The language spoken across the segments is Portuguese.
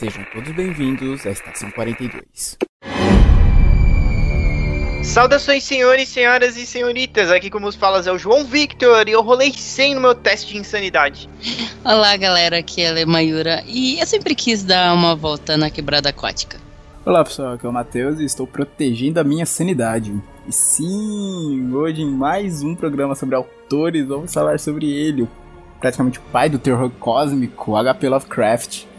Sejam todos bem-vindos à Estação 42. Saudações, senhores, senhoras e senhoritas. Aqui como os falas é o João Victor e eu rolei 100 no meu teste de insanidade. Olá, galera. Aqui é a Mayura e eu sempre quis dar uma volta na quebrada aquática. Olá, pessoal. Aqui é o Matheus e estou protegendo a minha sanidade. E sim, hoje em mais um programa sobre autores, vamos falar sobre ele, praticamente o pai do terror cósmico, H.P. Lovecraft.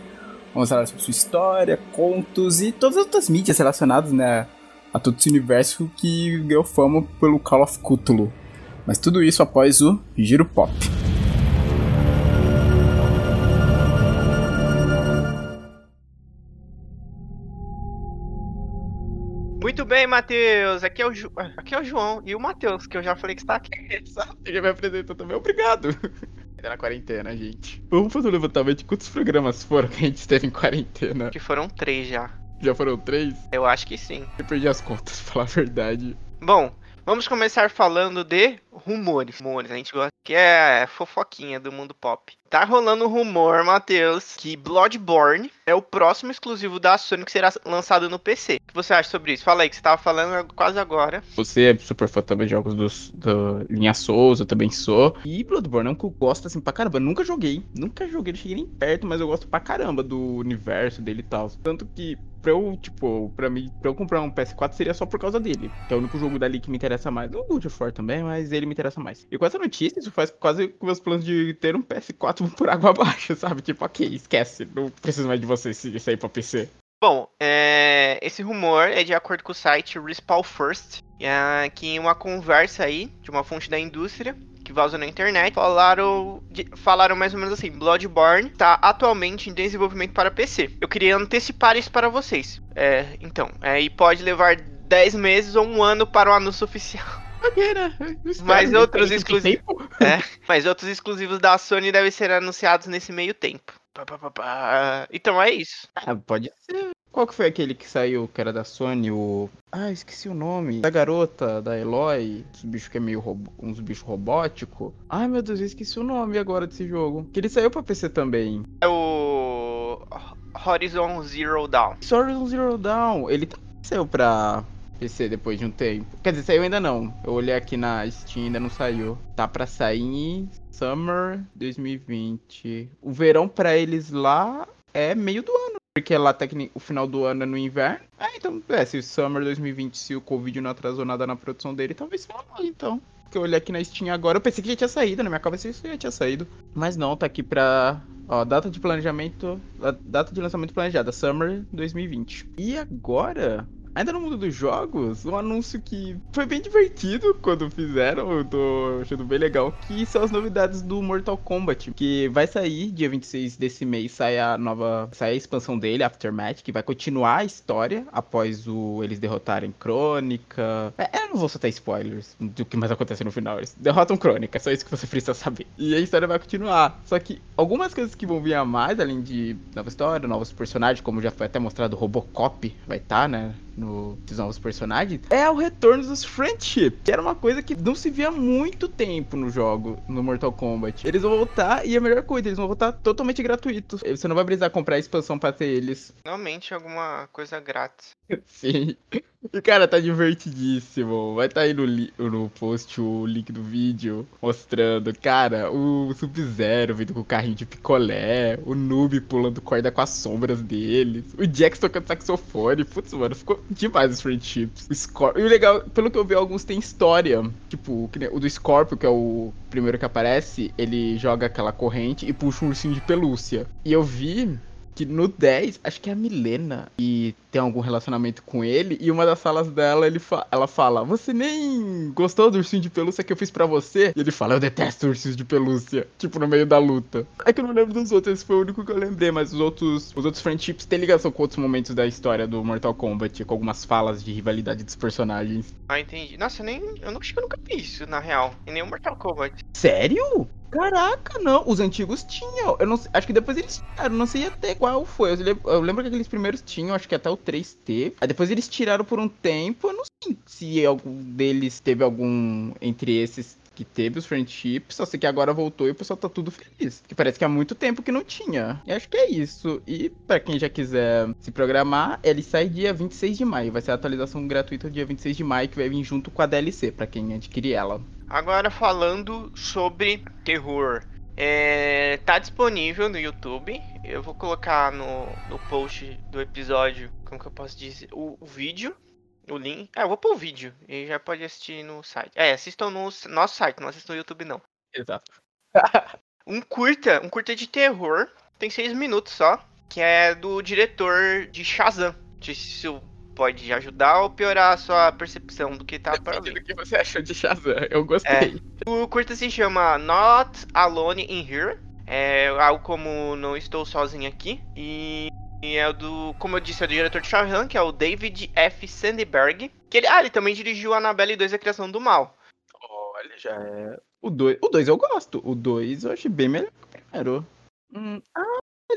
Vamos falar sobre sua história, contos e todas as outras mídias relacionadas, né, a todo esse universo que ganhou fama pelo Call of Cthulhu. Mas tudo isso após o Giro Pop. Muito bem, Matheus. Aqui, é o Ju... aqui é o João e o Matheus, que eu já falei que está aqui. Exato, ele já me apresentou também. Obrigado. Ainda na quarentena, gente. Vamos fazer um levantamento de quantos programas foram que a gente esteve em quarentena? Que foram três já. Já foram três? Eu acho que sim. Eu perdi as contas, pra falar a verdade. Bom, vamos começar falando de rumores. Rumores, a gente gosta que é fofoquinha do mundo pop. Tá rolando um rumor, Matheus, que Bloodborne é o próximo exclusivo da Sony que será lançado no PC. O que você acha sobre isso? Fala aí, que você tava falando quase agora. Você é super fã também de jogos dos, do Linha Souls, eu também sou. E Bloodborne é um que eu gosto assim pra caramba. Nunca joguei, nunca joguei, não cheguei nem perto, mas eu gosto pra caramba do universo dele e tal. Tanto que pra eu, tipo, pra mim, pra eu comprar um PS4 seria só por causa dele. Que é o único jogo dali que me interessa mais. O God of War também, mas ele me interessa mais. E com essa notícia, isso faz quase com meus planos de ter um PS4 por água abaixo, sabe? Tipo, ok, esquece, não preciso mais de você se sair pra PC. Bom, é, esse rumor é de acordo com o site Respawn First, é, que em uma conversa aí de uma fonte da indústria que vazou na internet, falaram, de, falaram mais ou menos assim: Bloodborne está atualmente em desenvolvimento para PC. Eu queria antecipar isso para vocês. É, então, é, e pode levar 10 meses ou um ano para o anúncio oficial. Mas outros exclusivos. É, mas outros exclusivos da Sony devem ser anunciados nesse meio tempo. Pá, pá, pá, então é isso. Ah, pode ser. Qual que foi aquele que saiu, que era da Sony, o. Ah, esqueci o nome. Da garota, da Eloy, os bichos que é meio robô, uns bichos robóticos. Ai meu Deus, eu esqueci o nome agora desse jogo. Que ele saiu pra PC também. É o. Horizon Zero Dawn. Horizon Zero Dawn. Ele saiu pra PC depois de um tempo. Quer dizer, saiu ainda não. Eu olhei aqui na Steam, ainda não saiu. Tá pra sair em Summer 2020. O verão pra eles lá é meio do ano. Porque lá o final do ano é no inverno. É, então, é, se o Summer 2020, se o Covid não atrasou nada na produção dele, talvez seja lá, então. Porque eu olhei aqui na Steam agora, eu pensei que já tinha saído, na minha cabeça isso já tinha saído. Mas não, tá aqui pra. Ó, data de planejamento. Data de lançamento planejada, Summer 2020. E agora, Ainda no mundo dos jogos, um anúncio que foi bem divertido quando fizeram, eu tô achando bem legal, que são as novidades do Mortal Kombat, que vai sair dia 26 desse mês, sai a nova, sai a expansão dele, Aftermath, que vai continuar a história após o eles derrotarem Crônica. É, eu não vou soltar spoilers do que mais acontece no final, eles derrotam Crônica, é só isso que você precisa saber. E a história vai continuar, só que algumas coisas que vão vir a mais, além de nova história, novos personagens, como já foi até mostrado, Robocop vai estar, tá, né? No, dos novos personagens, é o retorno dos friendship, que era uma coisa que não se via há muito tempo no jogo, no Mortal Kombat. Eles vão voltar e a melhor coisa, eles vão voltar totalmente gratuitos. Você não vai precisar comprar a expansão pra ter eles. Realmente alguma coisa grátis. Sim. E cara, tá divertidíssimo. Vai tá aí no, no post o link do vídeo mostrando, cara, o Sub-Zero vindo com o carrinho de picolé, o Noob pulando corda com as sombras deles, o Jax tocando saxofone. Putz, mano, ficou demais os friendships. O Scor e o legal, pelo que eu vi, alguns tem história. Tipo, o do Scorpio, que é o primeiro que aparece, ele joga aquela corrente e puxa um ursinho de pelúcia. E eu vi que no 10, acho que é a Milena e tem algum relacionamento com ele, e uma das salas dela, ele fa ela fala: Você nem gostou do ursinho de pelúcia que eu fiz para você? E ele fala: Eu detesto ursinhos de pelúcia, tipo, no meio da luta. É que eu não lembro dos outros, esse foi o único que eu lembrei, mas os outros, os outros friendships têm ligação com outros momentos da história do Mortal Kombat, com algumas falas de rivalidade dos personagens. Ah, entendi. Nossa, eu nem. Eu não, acho que eu nunca vi isso, na real. Em nenhum Mortal Kombat. Sério? Caraca, não. Os antigos tinham. Eu não acho que depois eles tiraram. Não sei até qual foi. Eu lembro, eu lembro que aqueles primeiros tinham, acho que até o 3T. Aí depois eles tiraram por um tempo. Eu não sei se algum deles teve algum. Entre esses. que teve os friendships, só sei que agora voltou e o pessoal tá tudo feliz. Que parece que há muito tempo que não tinha. E acho que é isso. E para quem já quiser se programar, ele sai dia 26 de maio. Vai ser a atualização gratuita dia 26 de maio, que vai vir junto com a DLC, para quem adquirir ela. Agora falando sobre terror. É, tá disponível no YouTube. Eu vou colocar no, no post do episódio, como que eu posso dizer, o, o vídeo o link. É, eu vou pôr o vídeo. E já pode assistir no site. É, assistam no nosso site, não assistam no YouTube, não. Exato. um curta, um curta de terror. Tem seis minutos só. Que é do diretor de Shazam. Não sei se isso pode ajudar ou piorar a sua percepção do que tá para ali. O que você achou de Shazam? Eu gostei. É. O curta se chama Not Alone in Here. É algo como Não Estou Sozinho Aqui. E e é do, como eu disse, é do diretor de Shazam, que é o David F. Sandberg. Que ele, ah, ele também dirigiu Annabelle 2 A Criação do Mal. Olha, já é. O 2 o dois eu gosto. O 2 eu achei bem melhor. Hum, ah,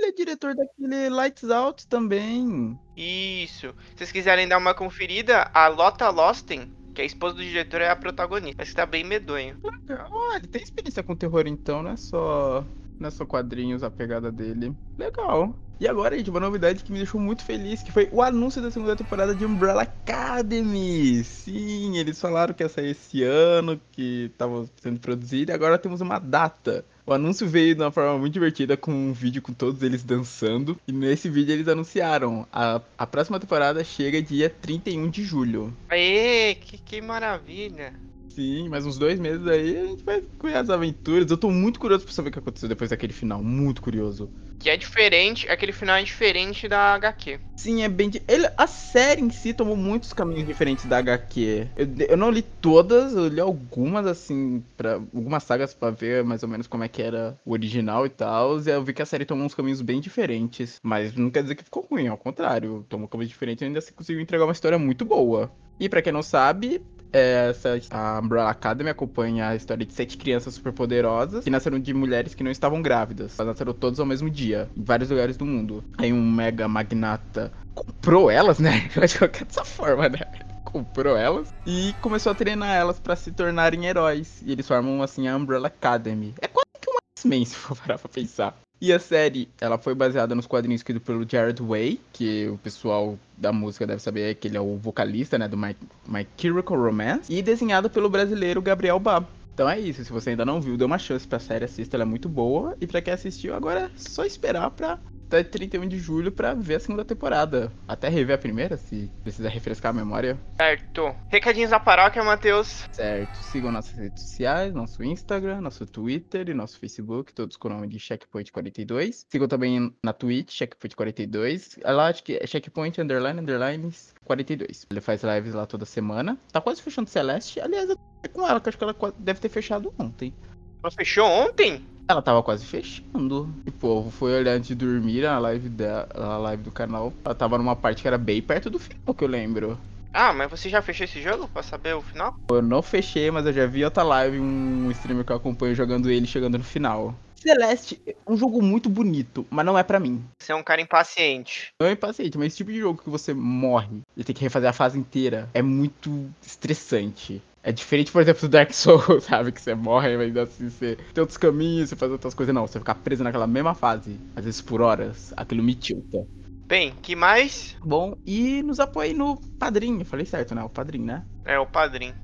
ele é diretor daquele Lights Out também. Isso. Se vocês quiserem dar uma conferida, a Lotta Losten, que é a esposa do diretor, é a protagonista. Mas que tá bem medonho. Legal. Ah, ele tem experiência com terror então, não é só. Não é só quadrinhos a pegada dele. Legal. E agora, gente, uma novidade que me deixou muito feliz, que foi o anúncio da segunda temporada de Umbrella Academy. Sim, eles falaram que ia sair esse ano, que estava sendo produzido, e agora temos uma data. O anúncio veio de uma forma muito divertida, com um vídeo com todos eles dançando. E nesse vídeo eles anunciaram, a, a próxima temporada chega dia 31 de julho. Aê, que, que maravilha! Sim, mais uns dois meses aí a gente vai ver as aventuras. Eu tô muito curioso pra saber o que aconteceu depois daquele final. Muito curioso. Que é diferente, aquele final é diferente da HQ. Sim, é bem. Ele, a série em si tomou muitos caminhos diferentes da HQ. Eu, eu não li todas, eu li algumas, assim, para algumas sagas para ver mais ou menos como é que era o original e tal. E eu vi que a série tomou uns caminhos bem diferentes. Mas não quer dizer que ficou ruim, ao contrário. Tomou caminhos diferentes e ainda se conseguiu entregar uma história muito boa. E para quem não sabe, essa, a Umbrella Academy acompanha a história de sete crianças superpoderosas que nasceram de mulheres que não estavam grávidas. Elas nasceram todas ao mesmo dia, em vários lugares do mundo. Aí um mega magnata comprou elas, né? Eu acho que é dessa forma, né? comprou elas e começou a treinar elas para se tornarem heróis. E eles formam assim a Umbrella Academy. É quase que um X-Men, se for parar pra pensar. E a série, ela foi baseada nos quadrinhos escritos pelo Jared Way, que o pessoal da música deve saber que ele é o vocalista, né, do My, My Chemical Romance, e desenhado pelo brasileiro Gabriel Bab. Então é isso, se você ainda não viu, dê uma chance pra série, assista, ela é muito boa. E pra quem assistiu, agora é só esperar pra até 31 de julho para ver a segunda temporada. Até rever a primeira, se precisar refrescar a memória. Certo. Recadinhos da paróquia, Matheus. Certo. Sigam nossas redes sociais, nosso Instagram, nosso Twitter e nosso Facebook, todos com o nome de Checkpoint42. Sigam também na Twitch, Checkpoint42. Lá acho que é Checkpoint Underline Underline 42. Ele faz lives lá toda semana. Tá quase fechando Celeste. Aliás, eu tô com ela, que acho que ela deve ter fechado ontem. Ela fechou ontem? Ela tava quase fechando. E o povo foi olhar antes de dormir a live, da, a live do canal. Ela tava numa parte que era bem perto do final, que eu lembro. Ah, mas você já fechou esse jogo pra saber o final? Eu não fechei, mas eu já vi outra live, um streamer que eu acompanho jogando ele chegando no final. Celeste é um jogo muito bonito, mas não é para mim. Você é um cara impaciente. Não é impaciente, mas esse tipo de jogo que você morre e tem que refazer a fase inteira é muito estressante. É diferente, por exemplo, do Dark Souls, sabe? Que você morre, mas ainda assim você tem outros caminhos, você faz outras coisas. Não, você ficar preso naquela mesma fase, às vezes por horas, aquilo me tilta. Bem, que mais? Bom, e nos apoie no Padrinho. Falei certo, né? O Padrinho, né? É, o Padrinho.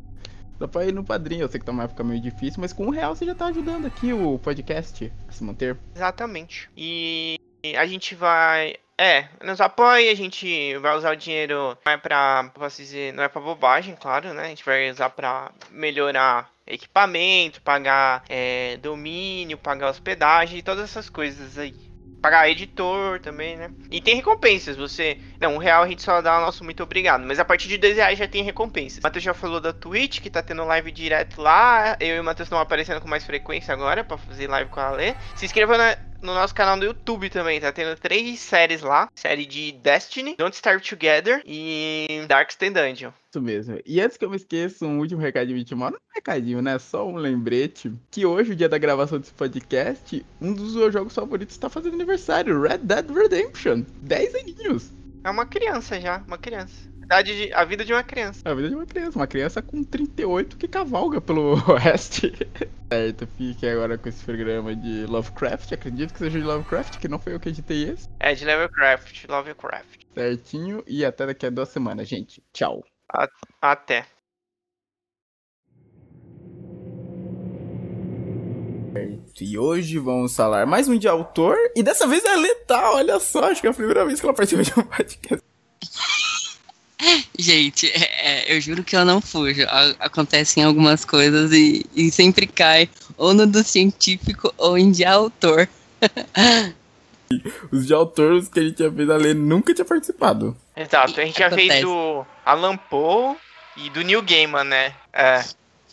Dá pra ir no Padrinho. Eu sei que tá uma época meio difícil, mas com um real você já tá ajudando aqui o podcast a se manter. Exatamente. E a gente vai é, nos apoia, a gente vai usar o dinheiro, não é pra, posso dizer, não é pra bobagem, claro, né? A gente vai usar pra melhorar equipamento, pagar é, domínio, pagar hospedagem todas essas coisas aí. Pagar editor também, né? E tem recompensas, você... Não, um real a gente só dá o nosso muito obrigado, mas a partir de dois reais já tem recompensas. O Matheus já falou da Twitch, que tá tendo live direto lá. Eu e o Matheus estão aparecendo com mais frequência agora pra fazer live com a Ale. Se inscreva na no nosso canal do YouTube também. Tá tendo três séries lá: série de Destiny, Don't Starve Together e Darkest Dungeon. Isso mesmo. E antes que eu me esqueça, um último recadinho de Não é um recadinho, né? Só um lembrete. Que hoje, o dia da gravação desse podcast, um dos meus jogos favoritos está fazendo aniversário: Red Dead Redemption. 10 aninhos. É uma criança já, uma criança. Idade de, a vida de uma criança. A vida de uma criança, uma criança com 38 que cavalga pelo oeste. certo, fique agora com esse programa de Lovecraft. Acredito que seja de Lovecraft, que não foi eu que editei esse. É, de Lovecraft, Lovecraft. Certinho, e até daqui a duas semanas, gente. Tchau. Até. E hoje vamos falar mais um de autor. E dessa vez é letal, olha só. Acho que é a primeira vez que ela participa de um podcast. Gente, é, é, eu juro que eu não fujo. A, acontecem algumas coisas e, e, sempre cai ou no do científico ou em de autor. Os de autores que a gente já fez a ler nunca tinha participado. Exato, a gente já fez do Alan Poe e do Neil Gaiman, né? É.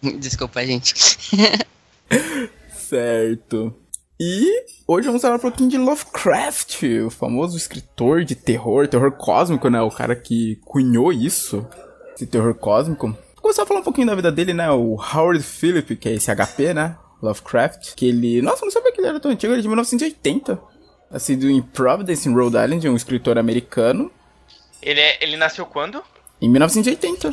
Desculpa, gente. certo. E hoje vamos falar um pouquinho de Lovecraft, o famoso escritor de terror, terror cósmico, né? O cara que cunhou isso, esse terror cósmico. Vou começar a falar um pouquinho da vida dele, né? O Howard Phillip, que é esse HP, né? Lovecraft, que ele... Nossa, não sabia que ele era tão antigo, ele é de 1980. Nascido em Providence, em Rhode Island, um escritor americano. Ele, é, ele nasceu quando? Em 1980.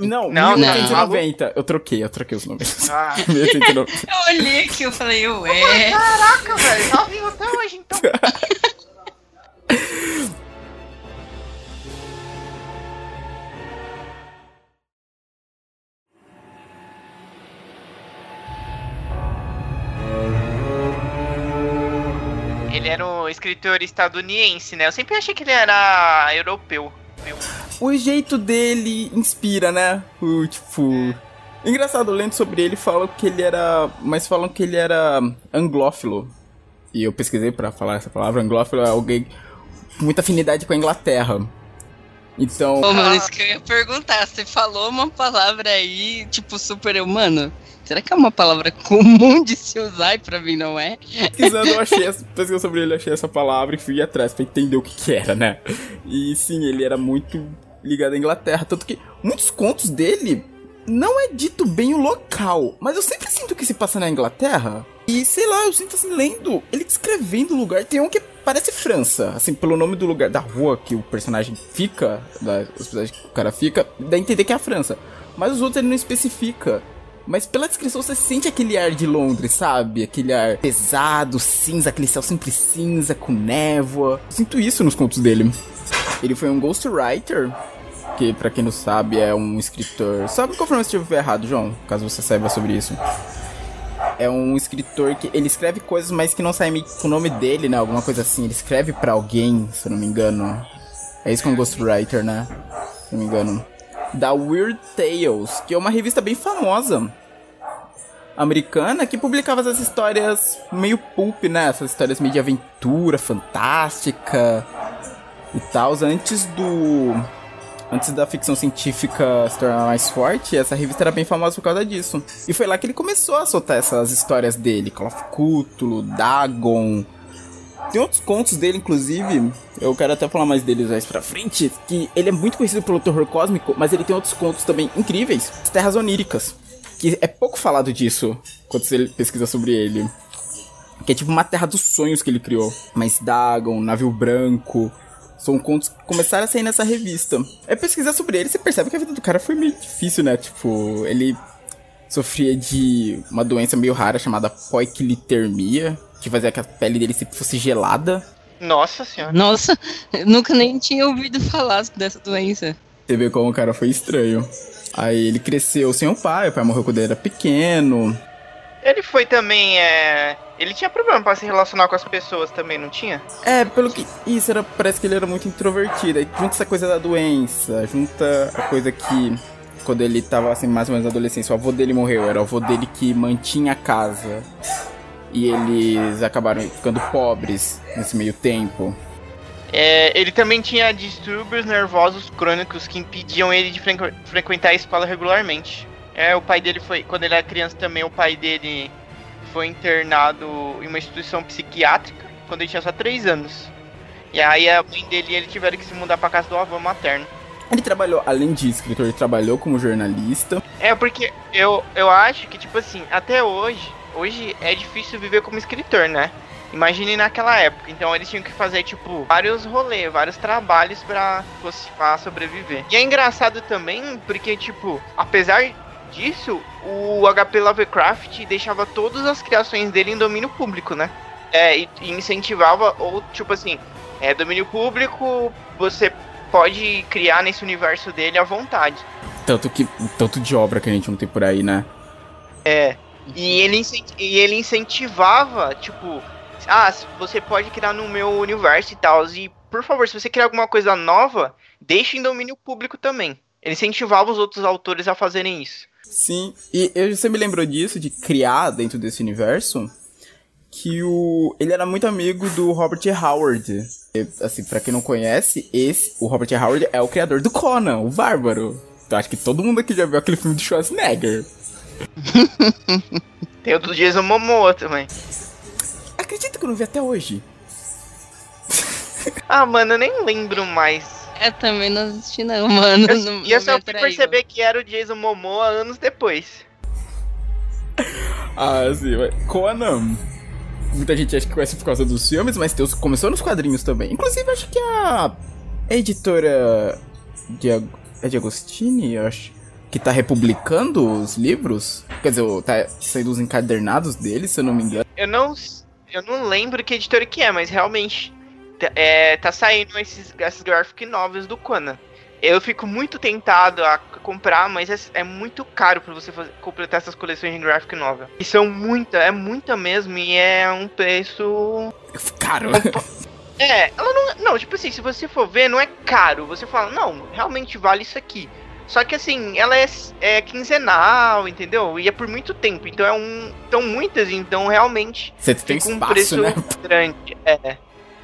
Não, não, 1990. Não. Eu troquei, eu troquei os números. Ah. 1990. eu olhei aqui, eu falei, ué. Caraca, velho, tá vivo até hoje, então. ele era um escritor estadunidense, né? Eu sempre achei que ele era europeu. O jeito dele inspira, né? O tipo. Engraçado, lendo sobre ele, falam que ele era. Mas falam que ele era anglófilo. E eu pesquisei para falar essa palavra. Anglófilo é alguém com muita afinidade com a Inglaterra. Então. Ô, mano, isso que eu ia perguntar. Você falou uma palavra aí, tipo, super humano. Será que é uma palavra comum de se usar e pra mim não é? Pesquisando, eu achei, pesquisando sobre ele, achei essa palavra e fui atrás pra entender o que que era, né? E sim, ele era muito ligado à Inglaterra, tanto que muitos contos dele não é dito bem o local, mas eu sempre sinto que se passa na Inglaterra. E sei lá, eu sinto assim, lendo, ele descrevendo o lugar. Tem um que parece França, assim, pelo nome do lugar, da rua que o personagem fica, da hospedagem que o cara fica, dá a entender que é a França. Mas os outros ele não especifica. Mas pela descrição você sente aquele ar de Londres, sabe? Aquele ar pesado, cinza, aquele céu sempre cinza, com névoa. Eu sinto isso nos contos dele. Ele foi um ghostwriter, que para quem não sabe é um escritor. Sabe se eu estiver errado, João? Caso você saiba sobre isso. É um escritor que ele escreve coisas, mas que não sai com o nome dele, né? Alguma coisa assim. Ele escreve para alguém, se eu não me engano. É isso que é um ghostwriter, né? Se eu não me engano da Weird Tales, que é uma revista bem famosa americana que publicava essas histórias meio pulp, né? Essas histórias meio de aventura, fantástica e tal, antes do antes da ficção científica se tornar mais forte, essa revista era bem famosa por causa disso. E foi lá que ele começou a soltar essas histórias dele, Call Dagon, tem outros contos dele, inclusive, eu quero até falar mais deles mais pra frente, que ele é muito conhecido pelo terror cósmico, mas ele tem outros contos também incríveis, as Terras Oníricas, que é pouco falado disso quando você pesquisa sobre ele. Que é tipo uma terra dos sonhos que ele criou. Mas Dagon, Navio Branco, são contos que começaram a sair nessa revista. É pesquisar sobre ele, você percebe que a vida do cara foi meio difícil, né? Tipo, ele sofria de uma doença meio rara chamada poikilitermia, que fazia que a pele dele sempre fosse gelada. Nossa senhora. Nossa, nunca nem tinha ouvido falar dessa doença. Você vê como o cara foi estranho. Aí ele cresceu sem o pai, o pai morreu quando ele era pequeno. Ele foi também, é... Ele tinha problema para se relacionar com as pessoas também, não tinha? É, pelo que... Isso, era... parece que ele era muito introvertido. Aí junta essa coisa da doença, junta a coisa que... Quando ele tava, assim, mais ou menos na adolescência, o avô dele morreu. Era o avô dele que mantinha a casa e eles acabaram ficando pobres nesse meio tempo. É, ele também tinha distúrbios nervosos crônicos que impediam ele de frequ frequentar a escola regularmente. É, o pai dele foi, quando ele era criança também, o pai dele foi internado em uma instituição psiquiátrica quando ele tinha só 3 anos. E aí a mãe dele e ele tiveram que se mudar para casa do avô materno. Ele trabalhou, além de escritor, ele trabalhou como jornalista. É, porque eu, eu acho que, tipo assim, até hoje, hoje é difícil viver como escritor, né? Imagine naquela época. Então eles tinham que fazer, tipo, vários rolês, vários trabalhos pra, pra sobreviver. E é engraçado também porque, tipo, apesar disso, o HP Lovecraft deixava todas as criações dele em domínio público, né? É, e, e incentivava, ou tipo assim, é domínio público, você pode criar nesse universo dele à vontade. Tanto que tanto de obra que a gente não tem por aí, né? É. E ele, e ele incentivava, tipo, ah, você pode criar no meu universo e tal. E, por favor, se você criar alguma coisa nova, deixe em domínio público também. Ele incentivava os outros autores a fazerem isso. Sim, e eu, você me lembrou disso, de criar dentro desse universo, que o ele era muito amigo do Robert Howard. E, assim, para quem não conhece, esse, o Robert Howard é o criador do Conan, o Bárbaro. Então acho que todo mundo aqui já viu aquele filme do Schwarzenegger. Tem o do Jason Momoa também. Acredita que eu não vi até hoje. ah, mano, eu nem lembro mais. Eu também não assisti não, mano. Eu, não, e eu só fui perceber que era o Jason Momoa anos depois. ah, sim, mas Conan. Muita gente acha que conhece por causa dos filmes, mas Deus começou nos quadrinhos também. Inclusive, acho que a, a editora de, é de Agostini, eu acho, que tá republicando os livros. Quer dizer, tá saindo os encadernados deles, se eu não me engano. Eu não eu não lembro que editora que é, mas realmente é, tá saindo esses, esses graphic novels do Conan. Eu fico muito tentado a comprar, mas é, é muito caro para você fazer, completar essas coleções de graphic novel. E são muita, é muita mesmo, e é um preço. Caro. É, ela não. Não, tipo assim, se você for ver, não é caro. Você fala, não, realmente vale isso aqui. Só que assim, ela é, é quinzenal, entendeu? E é por muito tempo. Então é um. Então muitas, então realmente. Você tem um espaço, preço né? grande. É.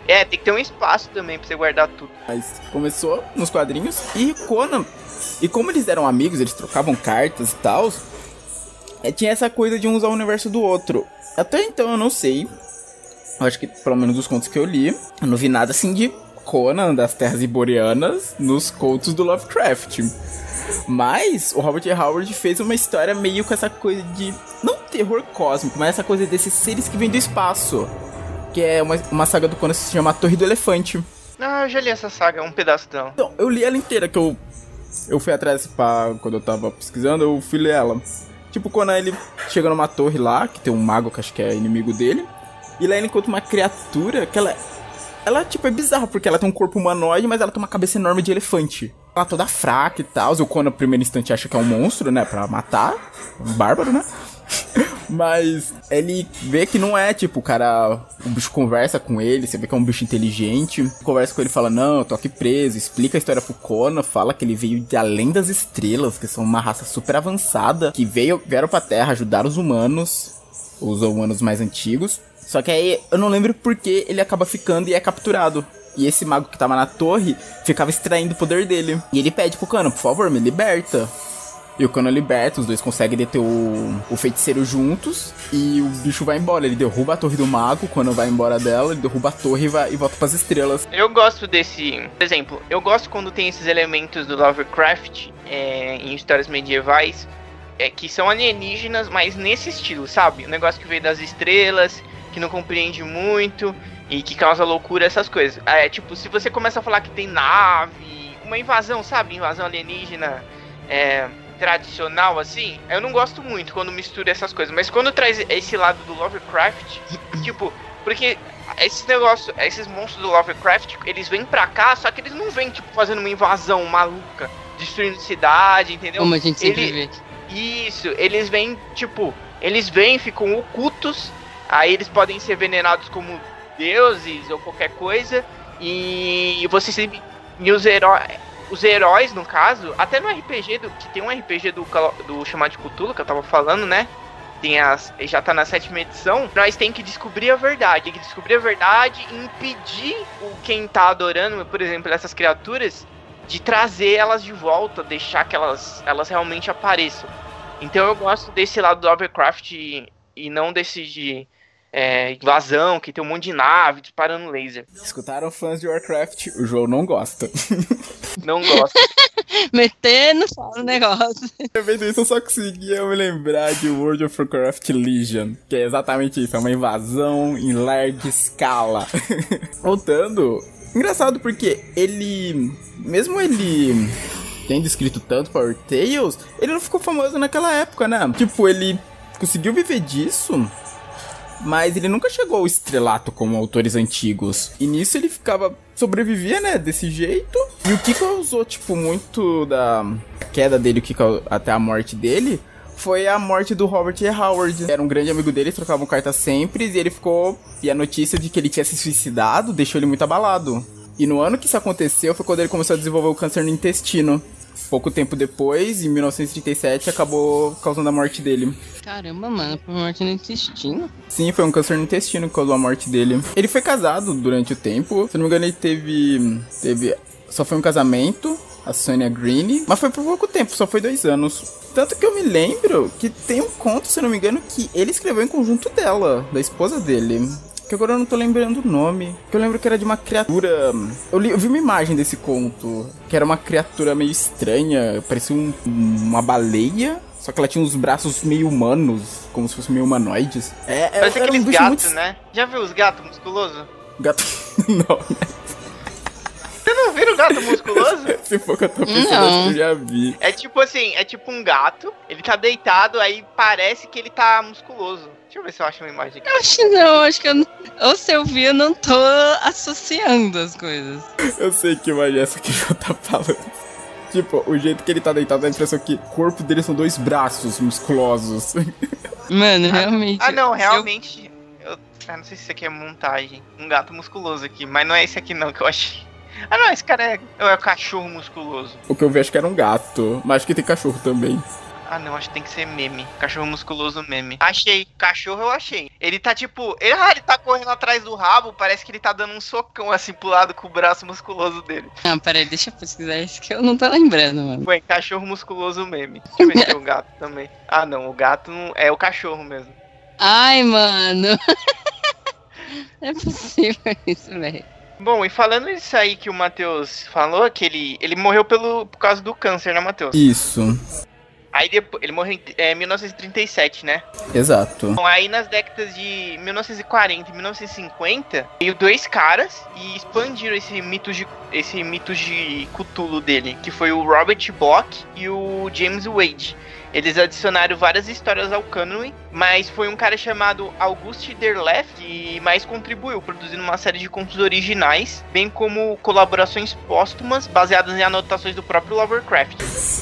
É, tem que ter um espaço também pra você guardar tudo. Mas começou nos quadrinhos e Conan. E como eles eram amigos, eles trocavam cartas e tal. É, tinha essa coisa de um usar o universo do outro. Até então eu não sei. Eu acho que, pelo menos dos contos que eu li, eu não vi nada assim de Conan das Terras Iborianas nos contos do Lovecraft. Mas o Robert Howard fez uma história meio com essa coisa de. Não terror cósmico, mas essa coisa desses seres que vêm do espaço. Que é uma, uma saga do Conan que se chama Torre do Elefante. Ah, eu já li essa saga, um pedaço dela. Então, eu li ela inteira, que eu. Eu fui atrás pra. Quando eu tava pesquisando, eu fui ler ela. Tipo, quando ele chega numa torre lá, que tem um mago que acho que é inimigo dele. E lá ele encontra uma criatura que ela. Ela, tipo, é bizarra, porque ela tem um corpo humanoide, mas ela tem uma cabeça enorme de elefante ela toda fraca e tal. O Conan, no primeiro instante, acha que é um monstro, né? Pra matar. Um bárbaro, né? Mas ele vê que não é, tipo, o cara. O bicho conversa com ele, você vê que é um bicho inteligente. Conversa com ele fala: Não, eu tô aqui preso. Explica a história pro Conan. Fala que ele veio de além das estrelas, que são uma raça super avançada. Que veio, vieram pra Terra ajudar os humanos. Os humanos mais antigos. Só que aí eu não lembro porque ele acaba ficando e é capturado. E esse mago que tava na torre ficava extraindo o poder dele. E ele pede pro Cano, por favor, me liberta. E o Cano liberta, os dois conseguem deter o, o feiticeiro juntos. E o bicho vai embora. Ele derruba a torre do mago. Quando vai embora dela, ele derruba a torre e, vai, e volta pras estrelas. Eu gosto desse. Por exemplo, eu gosto quando tem esses elementos do Lovecraft é, em histórias medievais. É, que são alienígenas, mas nesse estilo, sabe? O negócio que veio das estrelas, que não compreende muito e que causa loucura, essas coisas. É tipo, se você começa a falar que tem nave, uma invasão, sabe? Invasão alienígena é, tradicional, assim, eu não gosto muito quando mistura essas coisas. Mas quando traz esse lado do Lovecraft, tipo, porque esse negócio, esses monstros do Lovecraft, eles vêm pra cá, só que eles não vêm, tipo, fazendo uma invasão maluca, destruindo cidade, entendeu? Como a gente sempre Ele... vê. Isso, eles vêm, tipo, eles vêm, ficam ocultos, aí eles podem ser venenados como deuses ou qualquer coisa. E você sempre. E os heróis. Os heróis, no caso, até no RPG do. Que tem um RPG do, do chamado de Cthulhu que eu tava falando, né? Tem as, já tá na sétima edição, nós tem que descobrir a verdade. Tem que descobrir a verdade e impedir o quem tá adorando, por exemplo, essas criaturas, de trazer elas de volta, deixar que elas, elas realmente apareçam. Então eu gosto desse lado do Lovecraft e, e não desse de é, invasão, que tem um monte de nave disparando laser. Escutaram fãs de Warcraft? O João não gosta. Não gosto. Metendo só no negócio. Eu vendo isso, eu só conseguia me lembrar de World of Warcraft Legion, que é exatamente isso, é uma invasão em larga escala. Voltando, engraçado porque ele, mesmo ele tendo escrito tanto Power Tales, ele não ficou famoso naquela época, né? Tipo, ele conseguiu viver disso mas ele nunca chegou ao estrelato como autores antigos. E nisso ele ficava. sobrevivia, né? Desse jeito. E o que causou, tipo, muito da queda dele, o que até a morte dele. Foi a morte do Robert E. Howard. Era um grande amigo dele, trocavam cartas sempre. E ele ficou. E a notícia de que ele tinha se suicidado deixou ele muito abalado. E no ano que isso aconteceu foi quando ele começou a desenvolver o câncer no intestino pouco tempo depois, em 1937, acabou causando a morte dele. Caramba, mano, foi morte no intestino? Sim, foi um câncer no intestino que causou a morte dele. Ele foi casado durante o tempo. Se não me engano, ele teve. teve. Só foi um casamento, a Sonia Green, mas foi por pouco tempo, só foi dois anos. Tanto que eu me lembro que tem um conto, se não me engano, que ele escreveu em conjunto dela, da esposa dele que agora eu não tô lembrando o nome. Que eu lembro que era de uma criatura. Eu, li, eu vi uma imagem desse conto, que era uma criatura meio estranha, parecia um, uma baleia. Só que ela tinha uns braços meio humanos, como se fossem meio humanoides. É, é Parece aqueles um gatos, muito... né? Já viu os gatos musculosos? Gato. não, né? Você não viu o gato musculoso? Se for que eu tô pensando, que eu já vi. É tipo assim, é tipo um gato, ele tá deitado, aí parece que ele tá musculoso. Deixa eu ver se eu acho uma imagem aqui. Eu acho que não, acho que eu não... Ou se eu vi, eu não tô associando as coisas. Eu sei que imagem é essa que eu tá falando. Tipo, o jeito que ele tá deitado dá a impressão que o corpo dele são dois braços musculosos. Mano, realmente. Ah, não, realmente. Eu... eu não sei se isso aqui é montagem. Um gato musculoso aqui, mas não é esse aqui não que eu achei. Ah, não, esse cara é, é o cachorro musculoso. O que eu vi acho que era um gato, mas acho que tem cachorro também. Ah, não, acho que tem que ser meme. Cachorro musculoso meme. Achei. Cachorro eu achei. Ele tá tipo. Ele, ah, ele tá correndo atrás do rabo. Parece que ele tá dando um socão assim pro lado com o braço musculoso dele. Ah, peraí, deixa eu pesquisar isso que eu não tô lembrando, mano. Foi cachorro musculoso meme. Deixa eu ver se é o gato também. Ah, não. O gato não... é o cachorro mesmo. Ai, mano. é possível isso, velho. Bom, e falando isso aí que o Matheus falou, que ele, ele morreu pelo, por causa do câncer, né, Matheus? Isso. Aí depois, ele morreu em é, 1937, né? Exato. Bom, aí nas décadas de 1940 e 1950, veio dois caras e expandiram esse mito de, esse mito de Cthulhu dele, que foi o Robert Bloch e o James Wade. Eles adicionaram várias histórias ao cânone, mas foi um cara chamado Auguste Derleth que mais contribuiu, produzindo uma série de contos originais, bem como colaborações póstumas baseadas em anotações do próprio Lovecraft.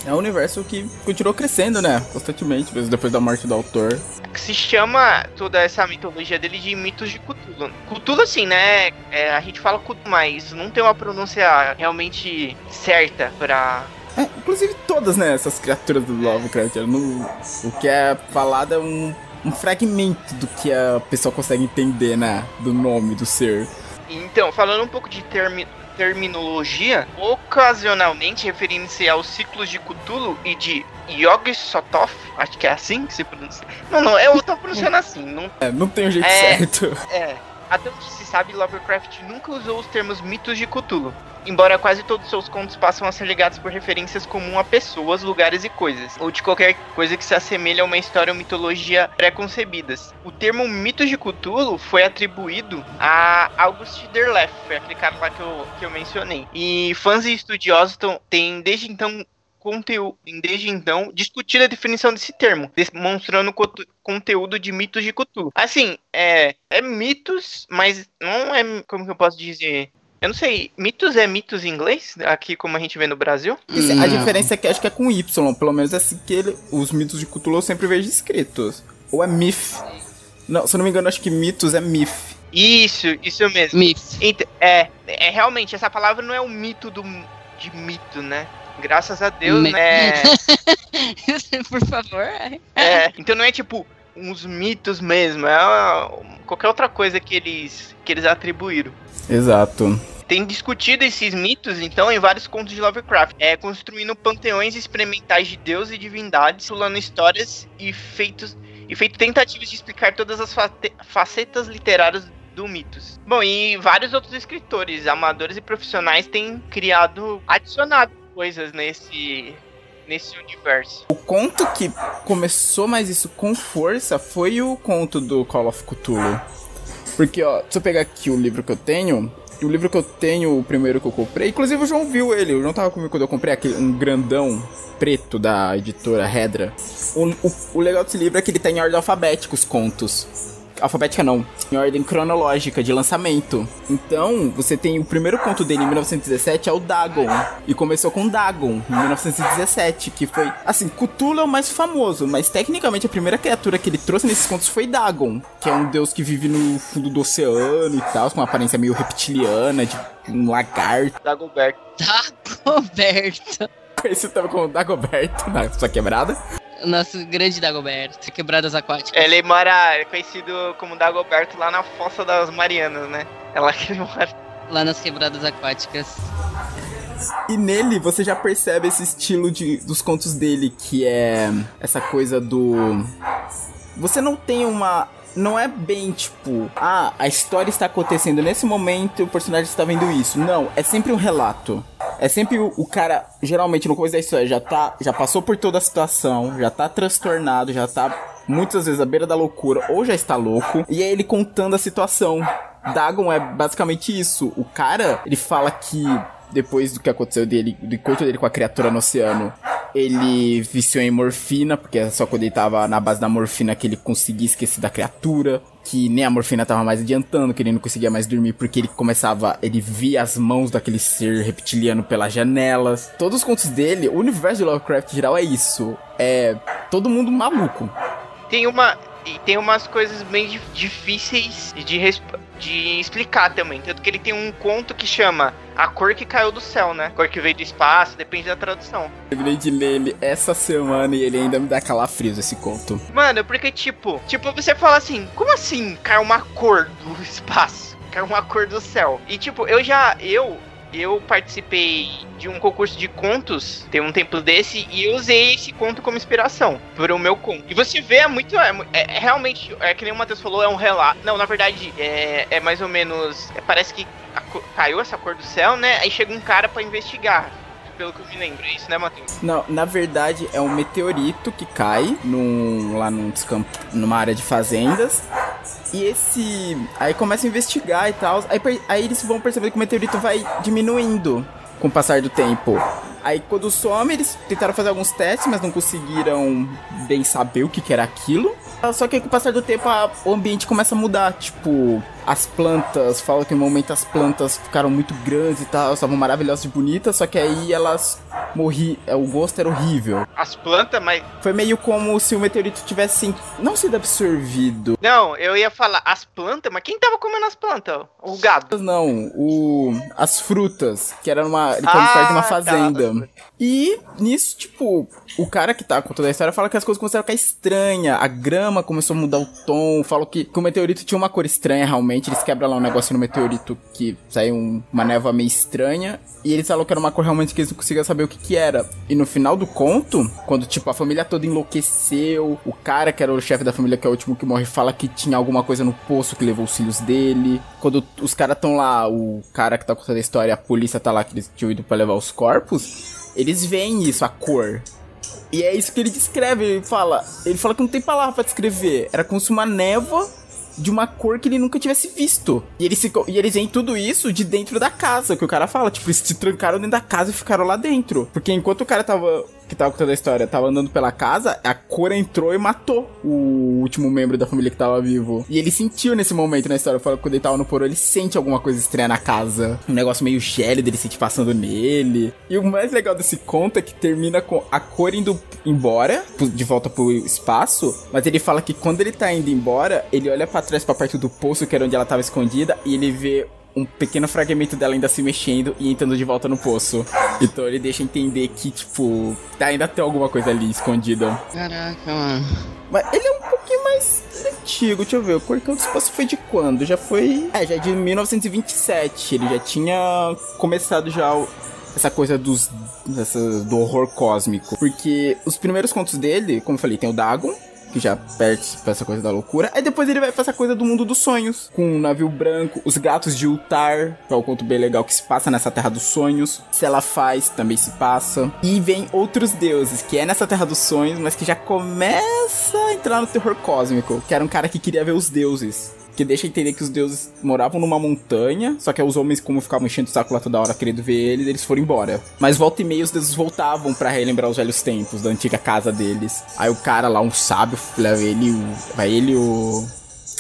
É um universo que continuou crescendo, né? Constantemente, mesmo depois da morte do autor. Se chama toda essa mitologia dele de mitos de Cthulhu. Cthulhu, assim, né? É, a gente fala Cthulhu, mas não tem uma pronúncia realmente certa para é, inclusive todas, né, essas criaturas do Lovecraft. No, o que é falado é um, um fragmento do que a pessoa consegue entender, né? Do nome do ser. Então, falando um pouco de termi terminologia, ocasionalmente referindo-se aos ciclos de Cthulhu e de Yog Sothoth, acho que é assim que se pronuncia. Não, não, eu tô pronunciando assim. Não, é, não tem um jeito é, certo. É. Até onde se sabe, Lovecraft nunca usou os termos mitos de Cthulhu embora quase todos seus contos passam a ser ligados por referências comuns a pessoas, lugares e coisas, ou de qualquer coisa que se assemelhe a uma história ou mitologia pré-concebidas. O termo mito de Cthulhu foi atribuído a August Derleth, foi aquele cara lá que eu, que eu mencionei. E fãs e estudiosos têm desde então conteúdo, desde então, discutido a definição desse termo, demonstrando o conteúdo de mitos de Cthulhu. Assim, é, é mitos, mas não é, como que eu posso dizer, eu não sei, mitos é mitos em inglês? Aqui como a gente vê no Brasil? a diferença é que acho que é com Y, pelo menos é assim que ele, os mitos de Cthulhu eu sempre vejo escritos. Ou é myth. Não, se eu não me engano, acho que mitos é myth. Isso, isso mesmo. Myth. Então, é, é realmente, essa palavra não é o mito do, de mito, né? Graças a Deus, Me... né? Por favor. É, então não é tipo uns mitos mesmo, é uma, qualquer outra coisa que eles, que eles atribuíram. Exato. Tem discutido esses mitos, então, em vários contos de Lovecraft, é, construindo panteões experimentais de deuses e divindades, pulando histórias e feitos e feito tentativas de explicar todas as facetas literárias do Mitos. Bom, e vários outros escritores, amadores e profissionais têm criado, adicionado coisas nesse nesse universo. O conto que começou mais isso com força foi o conto do Call of Cthulhu. Porque, ó, se eu pegar aqui o livro que eu tenho, o livro que eu tenho, o primeiro que eu comprei, inclusive o João viu ele, o João tava comigo quando eu comprei aquele, um grandão preto da editora Redra. O, o, o legal desse livro é que ele tá em ordem alfabética os contos alfabética não, em ordem cronológica de lançamento. Então, você tem o primeiro conto dele em 1917 é o Dagon, e começou com Dagon em 1917, que foi, assim, Cthulhu é o mais famoso, mas tecnicamente a primeira criatura que ele trouxe nesses contos foi Dagon, que é um deus que vive no fundo do oceano e tal, com uma aparência meio reptiliana, de um lagarto. Dagoberto. Dagoberto. Esse tava com o Dagoberto na sua quebrada. Nosso grande Dagoberto, quebradas aquáticas. Ele mora, é conhecido como Dagoberto lá na Fossa das Marianas, né? É lá que ele mora. Lá nas quebradas aquáticas. E nele você já percebe esse estilo de, dos contos dele, que é essa coisa do. Você não tem uma. Não é bem tipo, ah, a história está acontecendo nesse momento e o personagem está vendo isso. Não, é sempre um relato. É sempre o, o, cara, geralmente no começo da história, já tá. Já passou por toda a situação, já tá transtornado, já tá muitas vezes à beira da loucura, ou já está louco, e é ele contando a situação. Dagon é basicamente isso. O cara, ele fala que depois do que aconteceu dele, do encontro dele com a criatura no oceano, ele viciou em morfina, porque é só quando ele tava na base da morfina que ele conseguia esquecer da criatura. Que nem a morfina tava mais adiantando, que ele não conseguia mais dormir porque ele começava. Ele via as mãos daquele ser reptiliano pelas janelas. Todos os contos dele, o universo de Lovecraft em geral é isso. É todo mundo maluco. Tem uma. Tem umas coisas bem difíceis de, de explicar também. Tanto que ele tem um conto que chama A Cor que Caiu do Céu, né? A cor que veio do espaço, depende da tradução. Eu lembrei de ler ele essa semana e ele ainda me dá calafrios esse conto. Mano, porque tipo, tipo, você fala assim, como assim caiu uma cor do espaço? Caiu uma cor do céu. E tipo, eu já. Eu eu participei de um concurso de contos, tem um tempo desse, e eu usei esse conto como inspiração para o meu conto. E você vê, é muito. É, é, realmente, é que nem o Matheus falou, é um relato. Não, na verdade, é, é mais ou menos. É, parece que a, caiu essa cor do céu, né? Aí chega um cara para investigar pelo que eu me lembro. É isso, né, Matheus? Não, na verdade é um meteorito que cai num, lá num descampo, numa área de fazendas. E esse. Aí começa a investigar e tal. Aí, aí eles vão perceber que o meteorito vai diminuindo com o passar do tempo. Aí quando some, eles tentaram fazer alguns testes, mas não conseguiram bem saber o que, que era aquilo. Só que com o passar do tempo, a, o ambiente começa a mudar. Tipo, as plantas, fala que no momento as plantas ficaram muito grandes e tal, estavam maravilhosas e bonitas, só que aí elas morri, é, o gosto era horrível. As plantas, mas foi meio como se o meteorito tivesse não sido absorvido. Não, eu ia falar as plantas, mas quem tava comendo as plantas? O gado. Não, o as frutas, que era uma, ele ah, de uma tá. fazenda. Tá. um, E nisso, tipo, o cara que tá contando a história fala que as coisas começaram a ficar estranhas, a grama começou a mudar o tom, falou que, que o meteorito tinha uma cor estranha realmente eles quebram lá um negócio no meteorito que saiu uma névoa meio estranha. E eles falaram que era uma cor realmente que eles não conseguiam saber o que que era. E no final do conto, quando tipo a família toda enlouqueceu, o cara que era o chefe da família, que é o último que morre, fala que tinha alguma coisa no poço que levou os filhos dele. Quando os caras estão lá, o cara que tá contando a história, a polícia tá lá que eles tinham ido pra levar os corpos, eles veem isso, a cor. E é isso que ele descreve, ele fala. Ele fala que não tem palavra para descrever. Era como se uma névoa de uma cor que ele nunca tivesse visto. E eles, ficam, e eles veem tudo isso de dentro da casa, que o cara fala. Tipo, eles se trancaram dentro da casa e ficaram lá dentro. Porque enquanto o cara tava que tava contando a história, tava andando pela casa, a cor entrou e matou o último membro da família que tava vivo. E ele sentiu nesse momento na história, que quando ele tava no porão, ele sente alguma coisa estranha na casa. Um negócio meio gélido, ele sente passando nele. E o mais legal desse conto é que termina com a cor indo embora, de volta pro espaço, mas ele fala que quando ele tá indo embora, ele olha para trás, pra perto do poço, que era onde ela tava escondida, e ele vê um pequeno fragmento dela ainda se mexendo e entrando de volta no poço. Então ele deixa entender que, tipo, ainda tem alguma coisa ali escondida. Caraca, mano. Mas ele é um pouquinho mais antigo, deixa eu ver. O Corcão do Espaço foi de quando? Já foi. É, já é de 1927. Ele já tinha começado já essa coisa dos. Essa, do horror cósmico. Porque os primeiros contos dele, como eu falei, tem o Dagon, que já perde pra essa coisa da loucura. Aí depois ele vai pra essa coisa do mundo dos sonhos, com o navio branco, os gatos de Ultar, que é um conto bem legal que se passa nessa terra dos sonhos. Se ela faz, também se passa. E vem outros deuses, que é nessa terra dos sonhos, mas que já começa a entrar no terror cósmico, que era um cara que queria ver os deuses que deixa entender que os deuses moravam numa montanha, só que os homens, como ficavam enchendo o saco lá toda hora querendo ver eles, eles foram embora. Mas volta e meia os deuses voltavam para relembrar os velhos tempos da antiga casa deles. Aí o cara lá, um sábio, leva ele, vai ele o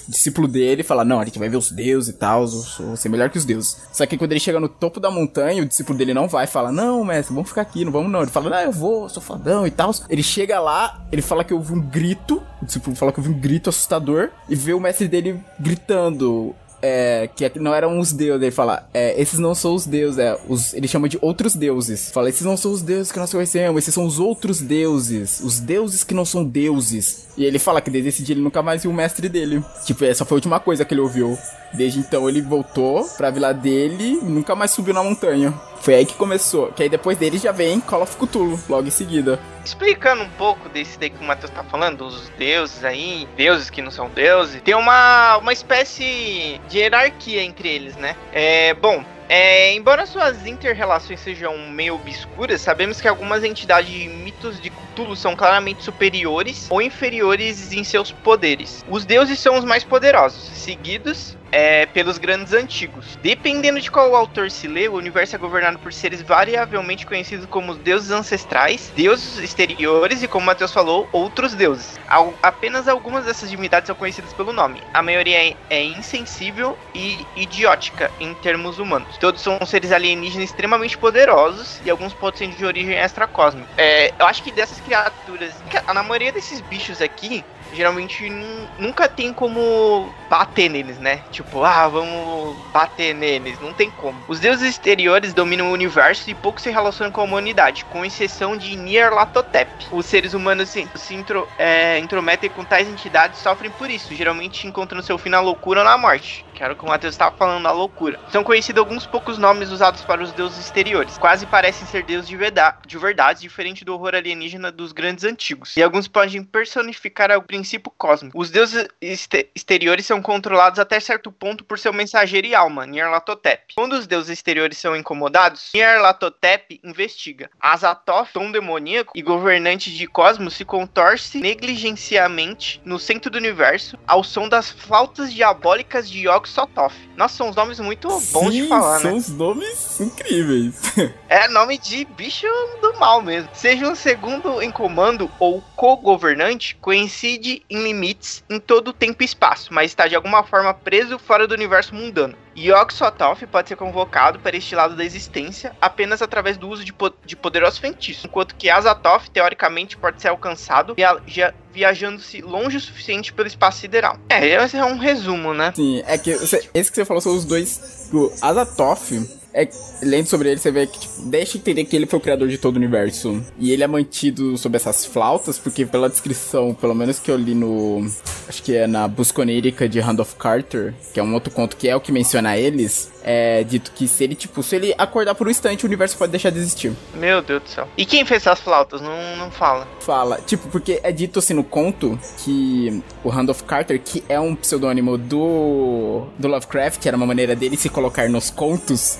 discípulo dele fala: Não, a gente vai ver os deuses e tal, vou ser melhor que os deuses. Só que quando ele chega no topo da montanha, o discípulo dele não vai, fala: Não, mestre, vamos ficar aqui, não vamos não. Ele fala: Não, eu vou, sou fodão e tal. Ele chega lá, ele fala que houve um grito, o discípulo fala que houve um grito assustador, e vê o mestre dele gritando: é, que não eram os deuses. Ele fala, é, esses não são os deuses, é, os, ele chama de outros deuses. Fala, esses não são os deuses que nós conhecemos, esses são os outros deuses, os deuses que não são deuses. E ele fala que desde esse dia ele nunca mais viu o mestre dele. Tipo, essa foi a última coisa que ele ouviu. Desde então ele voltou pra vila dele e nunca mais subiu na montanha. Foi aí que começou. Que aí depois dele já vem Call of Cthulhu, logo em seguida. Explicando um pouco desse daí que o Matheus tá falando, dos deuses aí, deuses que não são deuses, tem uma, uma espécie de hierarquia entre eles, né? É, bom, é, embora suas interrelações sejam meio obscuras, sabemos que algumas entidades e mitos de Cthulhu são claramente superiores ou inferiores em seus poderes. Os deuses são os mais poderosos, seguidos é, pelos grandes antigos. Dependendo de qual autor se lê, o universo é governado por seres variavelmente conhecidos como deuses ancestrais, deuses exteriores e, como Mateus falou, outros deuses. Al apenas algumas dessas divindades são conhecidas pelo nome. A maioria é, é insensível e idiótica em termos humanos. Todos são seres alienígenas extremamente poderosos e alguns podem ser de origem extracósmica. É, eu acho que dessas criaturas, na maioria desses bichos aqui, geralmente nunca tem como bater neles, né? Tipo, ah, vamos bater neles. Não tem como. Os deuses exteriores dominam o universo e pouco se relacionam com a humanidade, com exceção de Nyarlathotep. Os seres humanos se, se intro, é, intrometem com tais entidades e sofrem por isso, geralmente encontram seu fim na loucura ou na morte. Que era o que o Matheus estava falando, na loucura. São conhecidos alguns poucos nomes usados para os deuses exteriores. Quase parecem ser deuses de verdade, de verdade diferente do horror alienígena dos grandes antigos. E alguns podem personificar o princípio cósmico. Os deuses exteriores são controlados até certo ponto por seu mensageiro e alma, Nyarlathotep. Quando os deuses exteriores são incomodados, Nyarlathotep investiga. Azathoth, tom demoníaco e governante de cosmos, se contorce negligenciamente no centro do universo ao som das flautas diabólicas de Yog Sothoth. Nossa, são uns nomes muito bons Sim, de falar, são né? uns nomes incríveis. É nome de bicho do mal mesmo. Seja um segundo em comando ou co-governante, coincide em limites em todo o tempo e espaço, mas está de alguma forma preso fora do universo mundano. Yog Sothoth pode ser convocado para este lado da existência apenas através do uso de, po de poderosos feitiços, enquanto que Azathoth, teoricamente, pode ser alcançado via viajando-se longe o suficiente pelo espaço sideral. É, esse é um resumo, né? Sim, é que esse que você falou são os dois. O Azathoth, é, lendo sobre ele, você vê que tipo, deixa entender que ele foi o criador de todo o universo. E ele é mantido sob essas flautas, porque pela descrição, pelo menos que eu li no. Acho que é na Busca Onírica de Randolph Carter, que é um outro conto que é o que menciona eles. É dito que se ele, tipo, se ele acordar por um instante, o universo pode deixar de existir. Meu Deus do céu. E quem fez essas flautas? Não, não fala. Fala, tipo, porque é dito assim no conto que o Randolph Carter, que é um pseudônimo do, do Lovecraft, era uma maneira dele se colocar nos contos,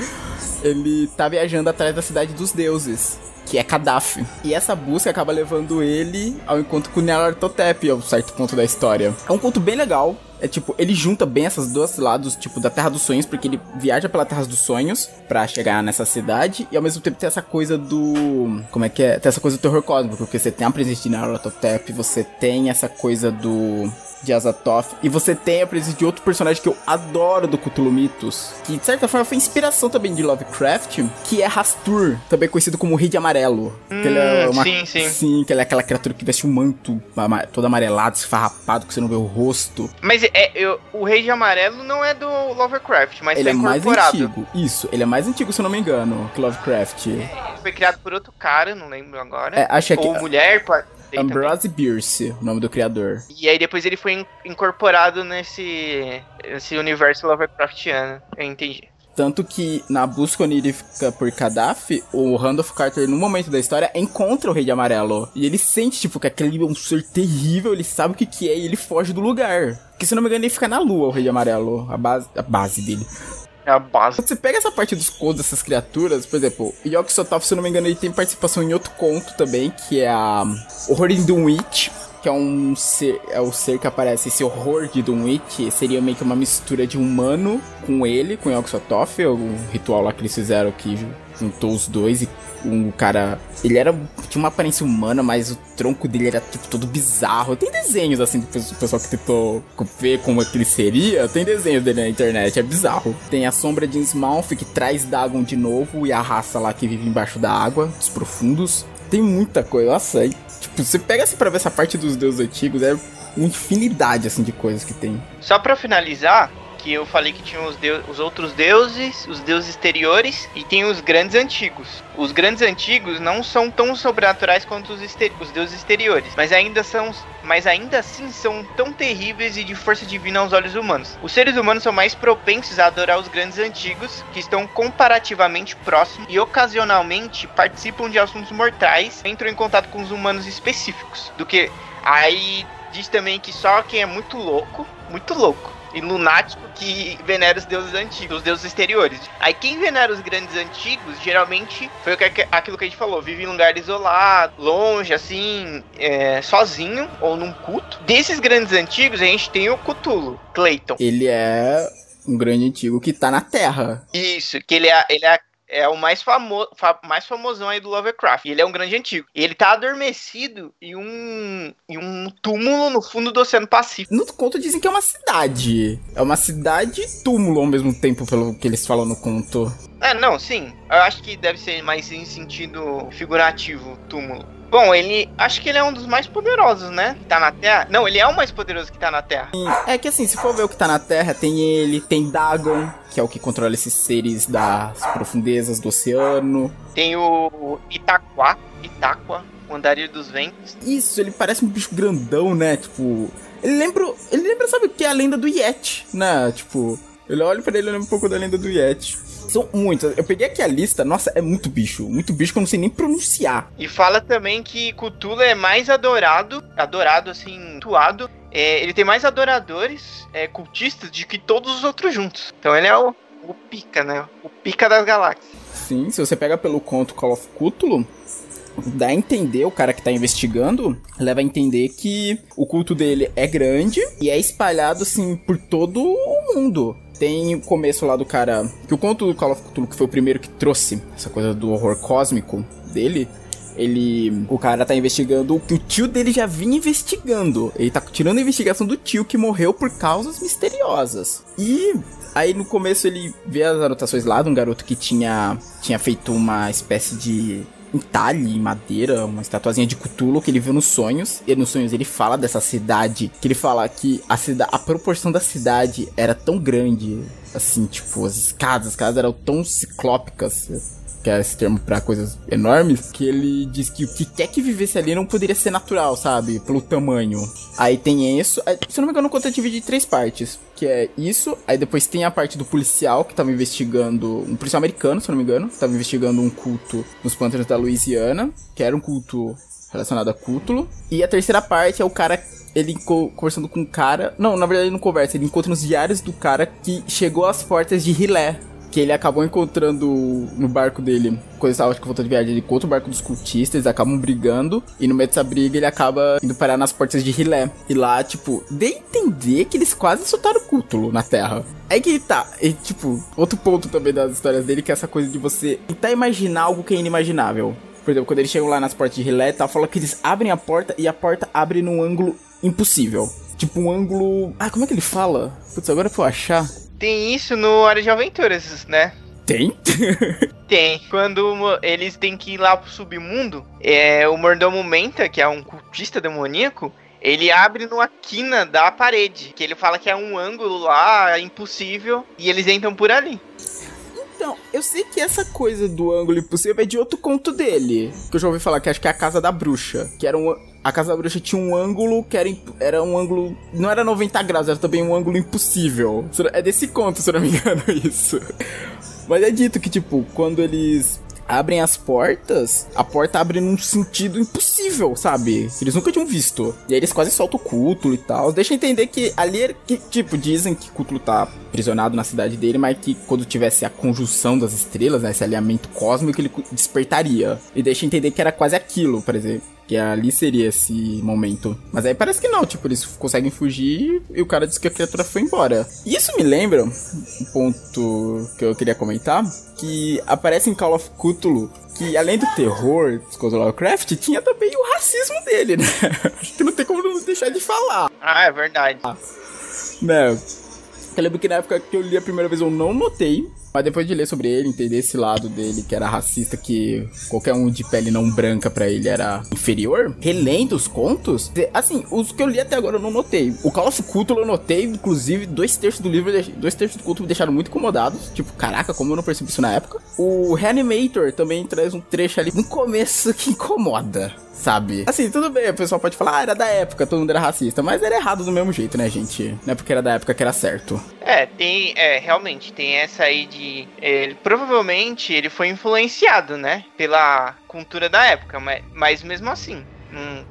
ele tá viajando atrás da cidade dos deuses. Que é Kadaf. E essa busca acaba levando ele ao encontro com Nyarlathotep, a um certo ponto da história. É um conto bem legal. É tipo, ele junta bem esses dois lados, tipo, da Terra dos Sonhos, porque ele viaja pela Terra dos Sonhos pra chegar nessa cidade, e ao mesmo tempo tem essa coisa do. Como é que é? Tem essa coisa do terror cósmico, porque você tem a presença de Nyarlathotep, você tem essa coisa do. De Azathoth, e você tem a presença de outro personagem que eu adoro do Cthulhu Mitos, que de certa forma foi inspiração também de Lovecraft, que é Rastur, também conhecido como Rei de Amarelo. que ele é Hum, uma- sim, sim. Sim, que ele é aquela criatura que veste um manto todo amarelado, esfarrapado, que você não vê o rosto. Mas é, eu- o Rei de Amarelo não é do Lovecraft, mas ele é mais antigo. Isso, ele é mais antigo, se eu não me engano, que Lovecraft. Foi criado por outro cara, não lembro agora. É, acho que Ou é mulher, também. Ambrose Bierce, o nome do criador. E aí depois ele foi in- incorporado nesse, nesse universo Lovecraftiano. Eu entendi. Tanto que na busca onírica por Gaddafi, o Randolph Carter, no momento da história, encontra o Rei de Amarelo. E ele sente, tipo, que aquele é um ser terrível, ele sabe o que, que é e ele foge do lugar. Porque se não me engano, ele fica na lua, o Rei de Amarelo, a base, a base dele. É a base. Quando você pega essa parte dos contos dessas criaturas, por exemplo, Yoki Sotov, se não me engano, ele tem participação em outro conto também, que é a Horror in Dunwich, que é um ser, é o ser que aparece, esse horror de Dunwich, seria meio que uma mistura de humano com ele, com Yoki Sotov, o ritual lá que eles fizeram que juntou os dois e um cara. Ele era. tinha uma aparência humana, mas o tronco dele era tipo todo bizarro. Tem desenhos assim do pessoal que tentou ver como é que ele seria. Tem desenhos dele na internet, é bizarro. Tem a sombra de Innsmouth que traz Dagon de novo e a raça lá que vive embaixo da água, dos profundos. Tem muita coisa, nossa. E, tipo, você pega assim pra ver essa parte dos deuses antigos, é uma infinidade assim de coisas que tem. Só pra finalizar, que eu falei que tinha os, deus, os outros deuses, os deuses exteriores e tem os grandes antigos. Os grandes antigos não são tão sobrenaturais quanto os, os deuses exteriores, mas ainda são, mas ainda assim são tão terríveis e de força divina aos olhos humanos. Os seres humanos são mais propensos a adorar os grandes antigos, que estão comparativamente próximos e ocasionalmente participam de assuntos mortais, entram em contato com os humanos específicos, do que aí diz também que só quem é muito louco, muito louco, e lunático que venera os deuses antigos, os deuses exteriores. Aí quem venera os grandes antigos, geralmente, foi aquilo que a gente falou, vive em lugar isolado, longe, assim, é, sozinho, ou num culto. Desses grandes antigos, a gente tem o Cthulhu, Clayton. Ele é um grande antigo que tá na Terra. Isso, que ele é, ele é é o mais, famo fa mais famosão aí do Lovecraft. Ele é um grande antigo. E ele tá adormecido em um, em um túmulo no fundo do Oceano Pacífico. No conto dizem que é uma cidade. É uma cidade túmulo ao mesmo tempo, pelo que eles falam no conto. É, não, sim. Eu acho que deve ser mais em sentido figurativo, túmulo. Bom, ele. Acho que ele é um dos mais poderosos, né? Que tá na Terra. Não, ele é o mais poderoso que tá na Terra. É que assim, se for ver o que tá na Terra, tem ele, tem Dagon, que é o que controla esses seres das profundezas do oceano. Tem o Itaquá, Itaqua, o Andarilho dos Ventos. Isso, ele parece um bicho grandão, né? Tipo. Ele lembra. Ele lembra, sabe o que? É a lenda do Yeti, né? Tipo. Eu olho pra ele e lembro um pouco da lenda do Yeti. São muitos. Eu peguei aqui a lista, nossa, é muito bicho. Muito bicho que eu não sei nem pronunciar. E fala também que Cthulhu é mais adorado, adorado assim, tuado. É, ele tem mais adoradores, é, cultistas, de que todos os outros juntos. Então ele é o, o pica, né? O pica das galáxias. Sim, se você pega pelo conto Call of Cthulhu, dá a entender, o cara que tá investigando, leva a entender que o culto dele é grande e é espalhado, assim, por todo o mundo. Tem o começo lá do cara. Que o conto do Call of Cthulhu, que foi o primeiro que trouxe essa coisa do horror cósmico dele. Ele. O cara tá investigando o que o tio dele já vinha investigando. Ele tá tirando a investigação do tio que morreu por causas misteriosas. E Aí no começo ele vê as anotações lá de um garoto que tinha, tinha feito uma espécie de entalhe em madeira, uma estatuazinha de Cthulhu que ele viu nos sonhos. E nos sonhos ele fala dessa cidade, que ele fala que a cidade, a proporção da cidade era tão grande, assim, tipo, as escadas, as escadas eram tão ciclópicas, que é esse termo para coisas enormes, que ele diz que o que quer que vivesse ali não poderia ser natural, sabe? Pelo tamanho. Aí tem isso. Se eu não me engano, o conto é dividido em três partes. Que é isso. Aí depois tem a parte do policial que tava investigando. Um policial americano, se eu não me engano. Que tava investigando um culto nos pântanos da Louisiana. Que era um culto relacionado a Cthulhu. E a terceira parte é o cara ele conversando com um cara. Não, na verdade ele não conversa, ele encontra nos diários do cara que chegou às portas de Rilé, que ele acabou encontrando no barco dele, quando acho que voltando de viagem, ele encontra o barco dos cultistas, eles acabam brigando, e no meio dessa briga ele acaba indo parar nas portas de Rilé. E lá, tipo, de entender que eles quase soltaram o Cútulo na Terra. É que tá, e, tipo, outro ponto também das histórias dele, que é essa coisa de você tentar imaginar algo que é inimaginável. Por exemplo, quando eles chegam lá nas portas de Rilé, tá, fala que eles abrem a porta e a porta abre num ângulo impossível. Tipo um ângulo. Ah, como é que ele fala? Putz, agora eu vou achar. Tem isso no Hora de Aventuras, né? Tem? Tem. Quando eles têm que ir lá pro submundo, é, o mordomo Menta, que é um cultista demoníaco, ele abre numa quina da parede, que ele fala que é um ângulo lá impossível, e eles entram por ali. Então, eu sei que essa coisa do ângulo impossível é de outro conto dele. Que eu já ouvi falar, que acho que é a Casa da Bruxa. Que era um. A Casa da Bruxa tinha um ângulo que era, era um ângulo. Não era 90 graus, era também um ângulo impossível. É desse conto, se eu não me engano, isso. Mas é dito que, tipo, quando eles abrem as portas, a porta abre num sentido impossível, sabe? Eles nunca tinham visto. E aí eles quase soltam o Cútulo e tal. Deixa entender que ali, é que, tipo, dizem que Cútulo tá aprisionado na cidade dele, mas que quando tivesse a conjunção das estrelas, né, esse alinhamento cósmico, ele despertaria. E deixa entender que era quase aquilo, por exemplo. Que ali seria esse momento. Mas aí parece que não, tipo, eles conseguem fugir e o cara diz que a criatura foi embora. E isso me lembra um ponto que eu queria comentar, que aparece em Call of Cthulhu que além do terror do Lovecraft, tinha também o racismo dele, né? Acho que não tem como não deixar de falar, Ah, é verdade. né? Eu lembro que na época que eu li a primeira vez eu não notei, mas depois de ler sobre ele, entender esse lado dele que era racista, que qualquer um de pele não branca pra ele era inferior, relendo os contos, assim, os que eu li até agora eu não notei. O of Cthulhu eu notei, inclusive, dois terços do livro, dois terços do conto me deixaram muito incomodados. Tipo, caraca, como eu não percebi isso na época. O Reanimator também traz um trecho ali no começo que incomoda. Sabe? Assim, tudo bem, o pessoal pode falar, ah, era da época, todo mundo era racista, mas era errado do mesmo jeito, né, gente? Não é porque era da época que era certo. É, tem, é, realmente, tem essa aí de. Ele, provavelmente ele foi influenciado, né? Pela cultura da época, mas, mas mesmo assim, não,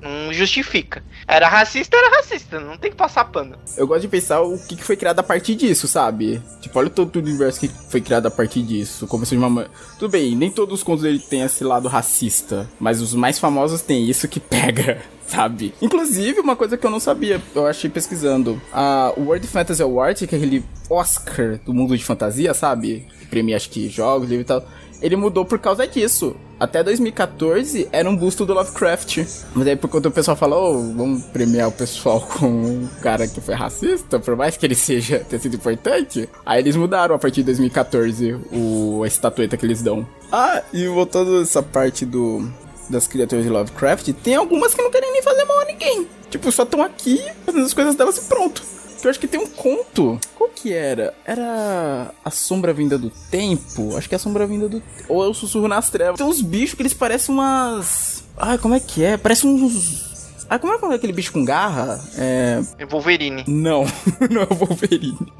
não justifica. Era racista, era racista, não tem que passar pano. Eu gosto de pensar o que foi criado a partir disso, sabe? Tipo, olha todo o universo que foi criado a partir disso. Começou de uma. ma- Tudo bem, nem todos os contos dele têm esse lado racista, mas os mais famosos têm isso que pega. Sabe? Inclusive, uma coisa que eu não sabia, eu achei pesquisando. A World Fantasy Award, que é aquele Oscar do mundo de fantasia, sabe? Premia, acho que jogos, livros e tal. Ele mudou por causa disso. Até 2014 era um busto do Lovecraft. Mas aí por conta o pessoal falou, oh, vamos premiar o pessoal com um cara que foi racista, por mais que ele seja ter sido importante. Aí eles mudaram a partir de 2014 o, a estatueta que eles dão. Ah, e voltando essa parte do das criaturas de Lovecraft, tem algumas que não querem nem fazer mal a ninguém. Tipo, só estão aqui fazendo as coisas delas e pronto. Eu acho que tem um conto. Qual que era? Era a sombra vinda do tempo? Acho que é a sombra vinda do. Ou é o sussurro nas trevas. Tem uns bichos que eles parecem umas. Ai, como é que é? Parece uns. Ah, como é que é aquele bicho com garra? É. Wolverine. Não, não é Wolverine.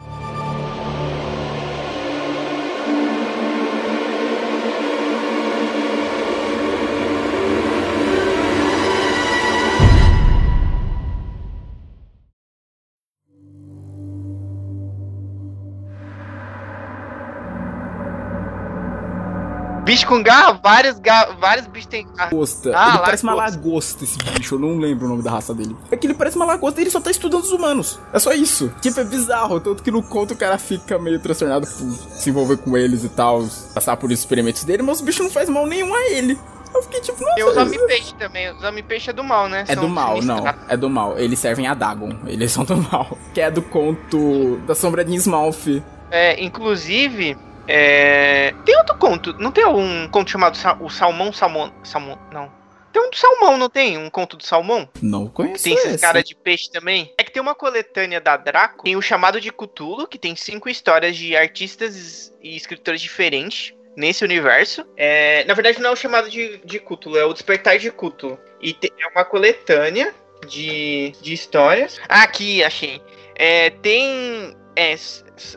Bicho com garra, vários, ga vários bichos têm garra. Lagosta. Ah, ele parece uma lagosta. lagosta esse bicho, eu não lembro o nome da raça dele. É que ele parece uma lagosta e ele só tá estudando os humanos. É só isso. Tipo, é bizarro. Tanto que no conto o cara fica meio transtornado por se envolver com eles e tal, passar por experimentos dele, mas o bicho não faz mal nenhum a ele. Eu fiquei tipo, nossa. Tem os homem-peixe também. Os homem-peixe é do mal, né? É São do mal, não. É do mal. Eles servem a Dagon. Eles são do mal. Que é do conto da Sombra de Smalf. É, inclusive, é... tem outro conto. Não tem um conto chamado Sa- o Salmão Salmão. Salmão. Não. Tem um do salmão, não tem? Um conto do salmão? Não conheço Tem esses esse. caras de peixe também. É que tem uma coletânea da Draco, tem o chamado de Cthulhu, que tem cinco histórias de artistas e escritores diferentes nesse universo. É, na verdade, não é o chamado de, de Cthulhu, é o Despertar de Cthulhu. E te- é uma coletânea de, de histórias. Ah, aqui, achei. É, tem. É,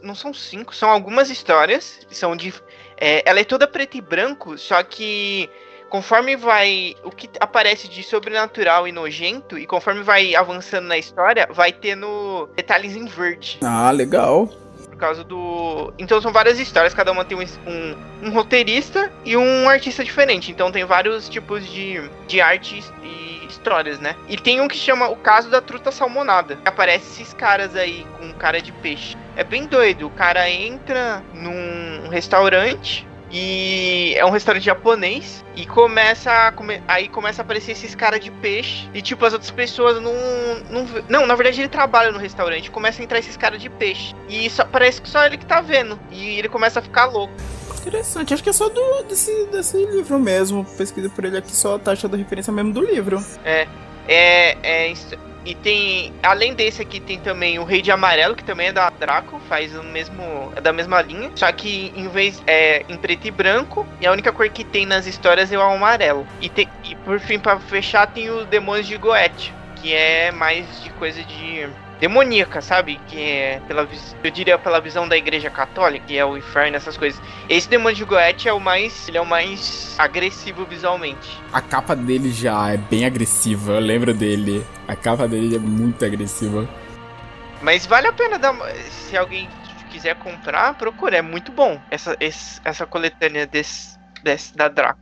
não são cinco, são algumas histórias. São de. é, ela é toda preto e branco, só que conforme vai. O que aparece de sobrenatural e nojento, e conforme vai avançando na história, vai tendo detalhes em verde. Ah, legal. Por causa do. Então são várias histórias, cada uma tem um, um, um roteirista e um artista diferente. Então tem vários tipos de, de artes e né? E tem um que chama O Caso da Truta Salmonada. Aparece esses caras aí com cara de peixe. É bem doido. O cara entra num restaurante. E é um restaurante japonês. E começa a come- aí começa a aparecer esses caras de peixe. E tipo, as outras pessoas não, não. Não, na verdade ele trabalha no restaurante. Começa a entrar esses caras de peixe. E só, parece que só ele que tá vendo. E ele começa a ficar louco. Interessante, acho que é só do, desse, desse livro mesmo. Pesquisa por ele aqui, só tá achando referência mesmo do livro. É, é, his- E tem, além desse aqui, tem também o Rei de Amarelo, que também é da Draco, faz o mesmo, é da mesma linha, só que em vez é em preto e branco, e a única cor que tem nas histórias é o amarelo. E, tem, e por fim, para fechar, tem os Demônios de Goethe, que é mais de coisa de demoníaca, sabe? Que é pela eu diria pela visão da Igreja Católica, que é o inferno, essas coisas. Esse demônio de Goethe é o mais, ele é o mais agressivo visualmente. A capa dele já é bem agressiva, eu lembro dele. A capa dele é muito agressiva. Mas vale a pena dar se alguém quiser comprar, procura, é muito bom essa essa coletânea desse, desse da Draco.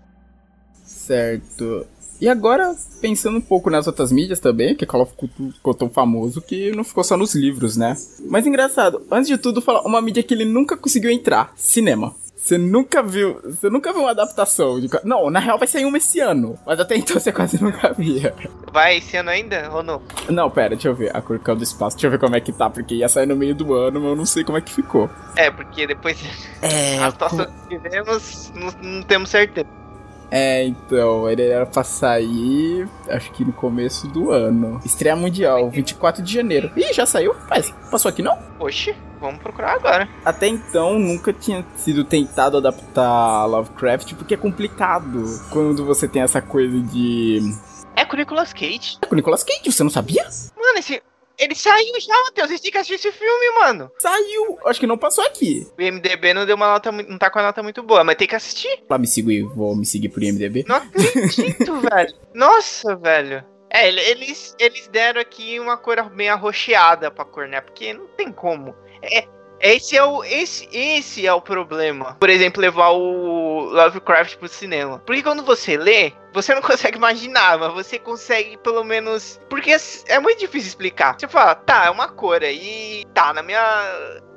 Certo. E agora, pensando um pouco nas outras mídias também, que Call of Cthulhu ficou tão famoso que não ficou só nos livros, né? Mas engraçado, antes de tudo, falar uma mídia que ele nunca conseguiu entrar: cinema. Você nunca viu. Você nunca viu uma adaptação de. Não, na real vai sair uma esse ano. Mas até então você quase nunca via. Vai esse ano ainda ou não? Não, pera, deixa eu ver. A Curcão do Espaço. Deixa eu ver como é que tá, porque ia sair no meio do ano, mas eu não sei como é que ficou. É, porque depois. É. A situação que tivemos, não, não temos certeza. É, então, ele era pra sair, acho que no começo do ano. Estreia mundial, 24 de janeiro. Ih, já saiu? Mas passou aqui não? Oxi, vamos procurar agora. Até então, nunca tinha sido tentado adaptar Lovecraft, porque é complicado quando você tem essa coisa de... É com o Nicolas Cage. É com o Nicolas Cage, você não sabia? Mano, esse... Ele saiu já, Matheus. Vocês têm que assistir esse filme, mano. Saiu. Acho que não passou aqui. O IMDB não deu uma nota, não tá com a nota muito boa, mas tem que assistir. Lá me sigo vou me seguir por IMDB. Não acredito, velho. Nossa, velho. É, eles, eles deram aqui uma cor meio arroxeada pra cor, né? Porque não tem como. É, esse é o esse, esse é o problema. Por exemplo, levar o Lovecraft pro cinema. Porque quando você lê, você não consegue imaginar, mas você consegue pelo menos. Porque é muito difícil explicar. Você fala, tá, é uma cor aí. Tá, na minha.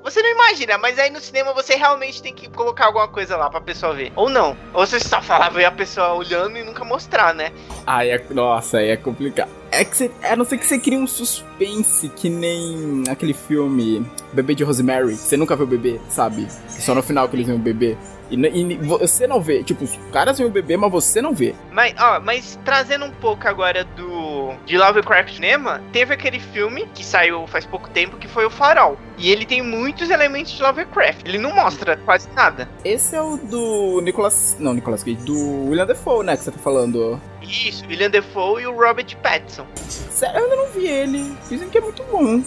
Você não imagina, mas aí no cinema você realmente tem que colocar alguma coisa lá pra pessoa ver. Ou não. Ou você só falava e a pessoa olhando e nunca mostrar, né? Aí é. Nossa, aí é complicado. É que você. A não ser que você crie um suspense que nem aquele filme Bebê de Rosemary. Você nunca viu o bebê, sabe? Só no final que eles viram o bebê. E, e, você não vê, tipo, os caras vêm beber, mas você não vê. Mas, ó, mas trazendo um pouco agora do. De Lovecraft Cinema, teve aquele filme que saiu faz pouco tempo que foi o Farol. E ele tem muitos elementos de Lovecraft. Ele não mostra quase nada. Esse é o do Nicolas. Não, Nicolas Cage, do William Defoe, né? Que você tá falando. Isso, William Defoe e o Robert Pattinson. Sério, eu ainda não vi ele. Dizem que é muito bom.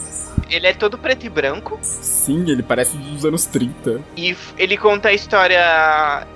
Ele é todo preto e branco. Sim, ele parece dos anos 30. E ele conta a história.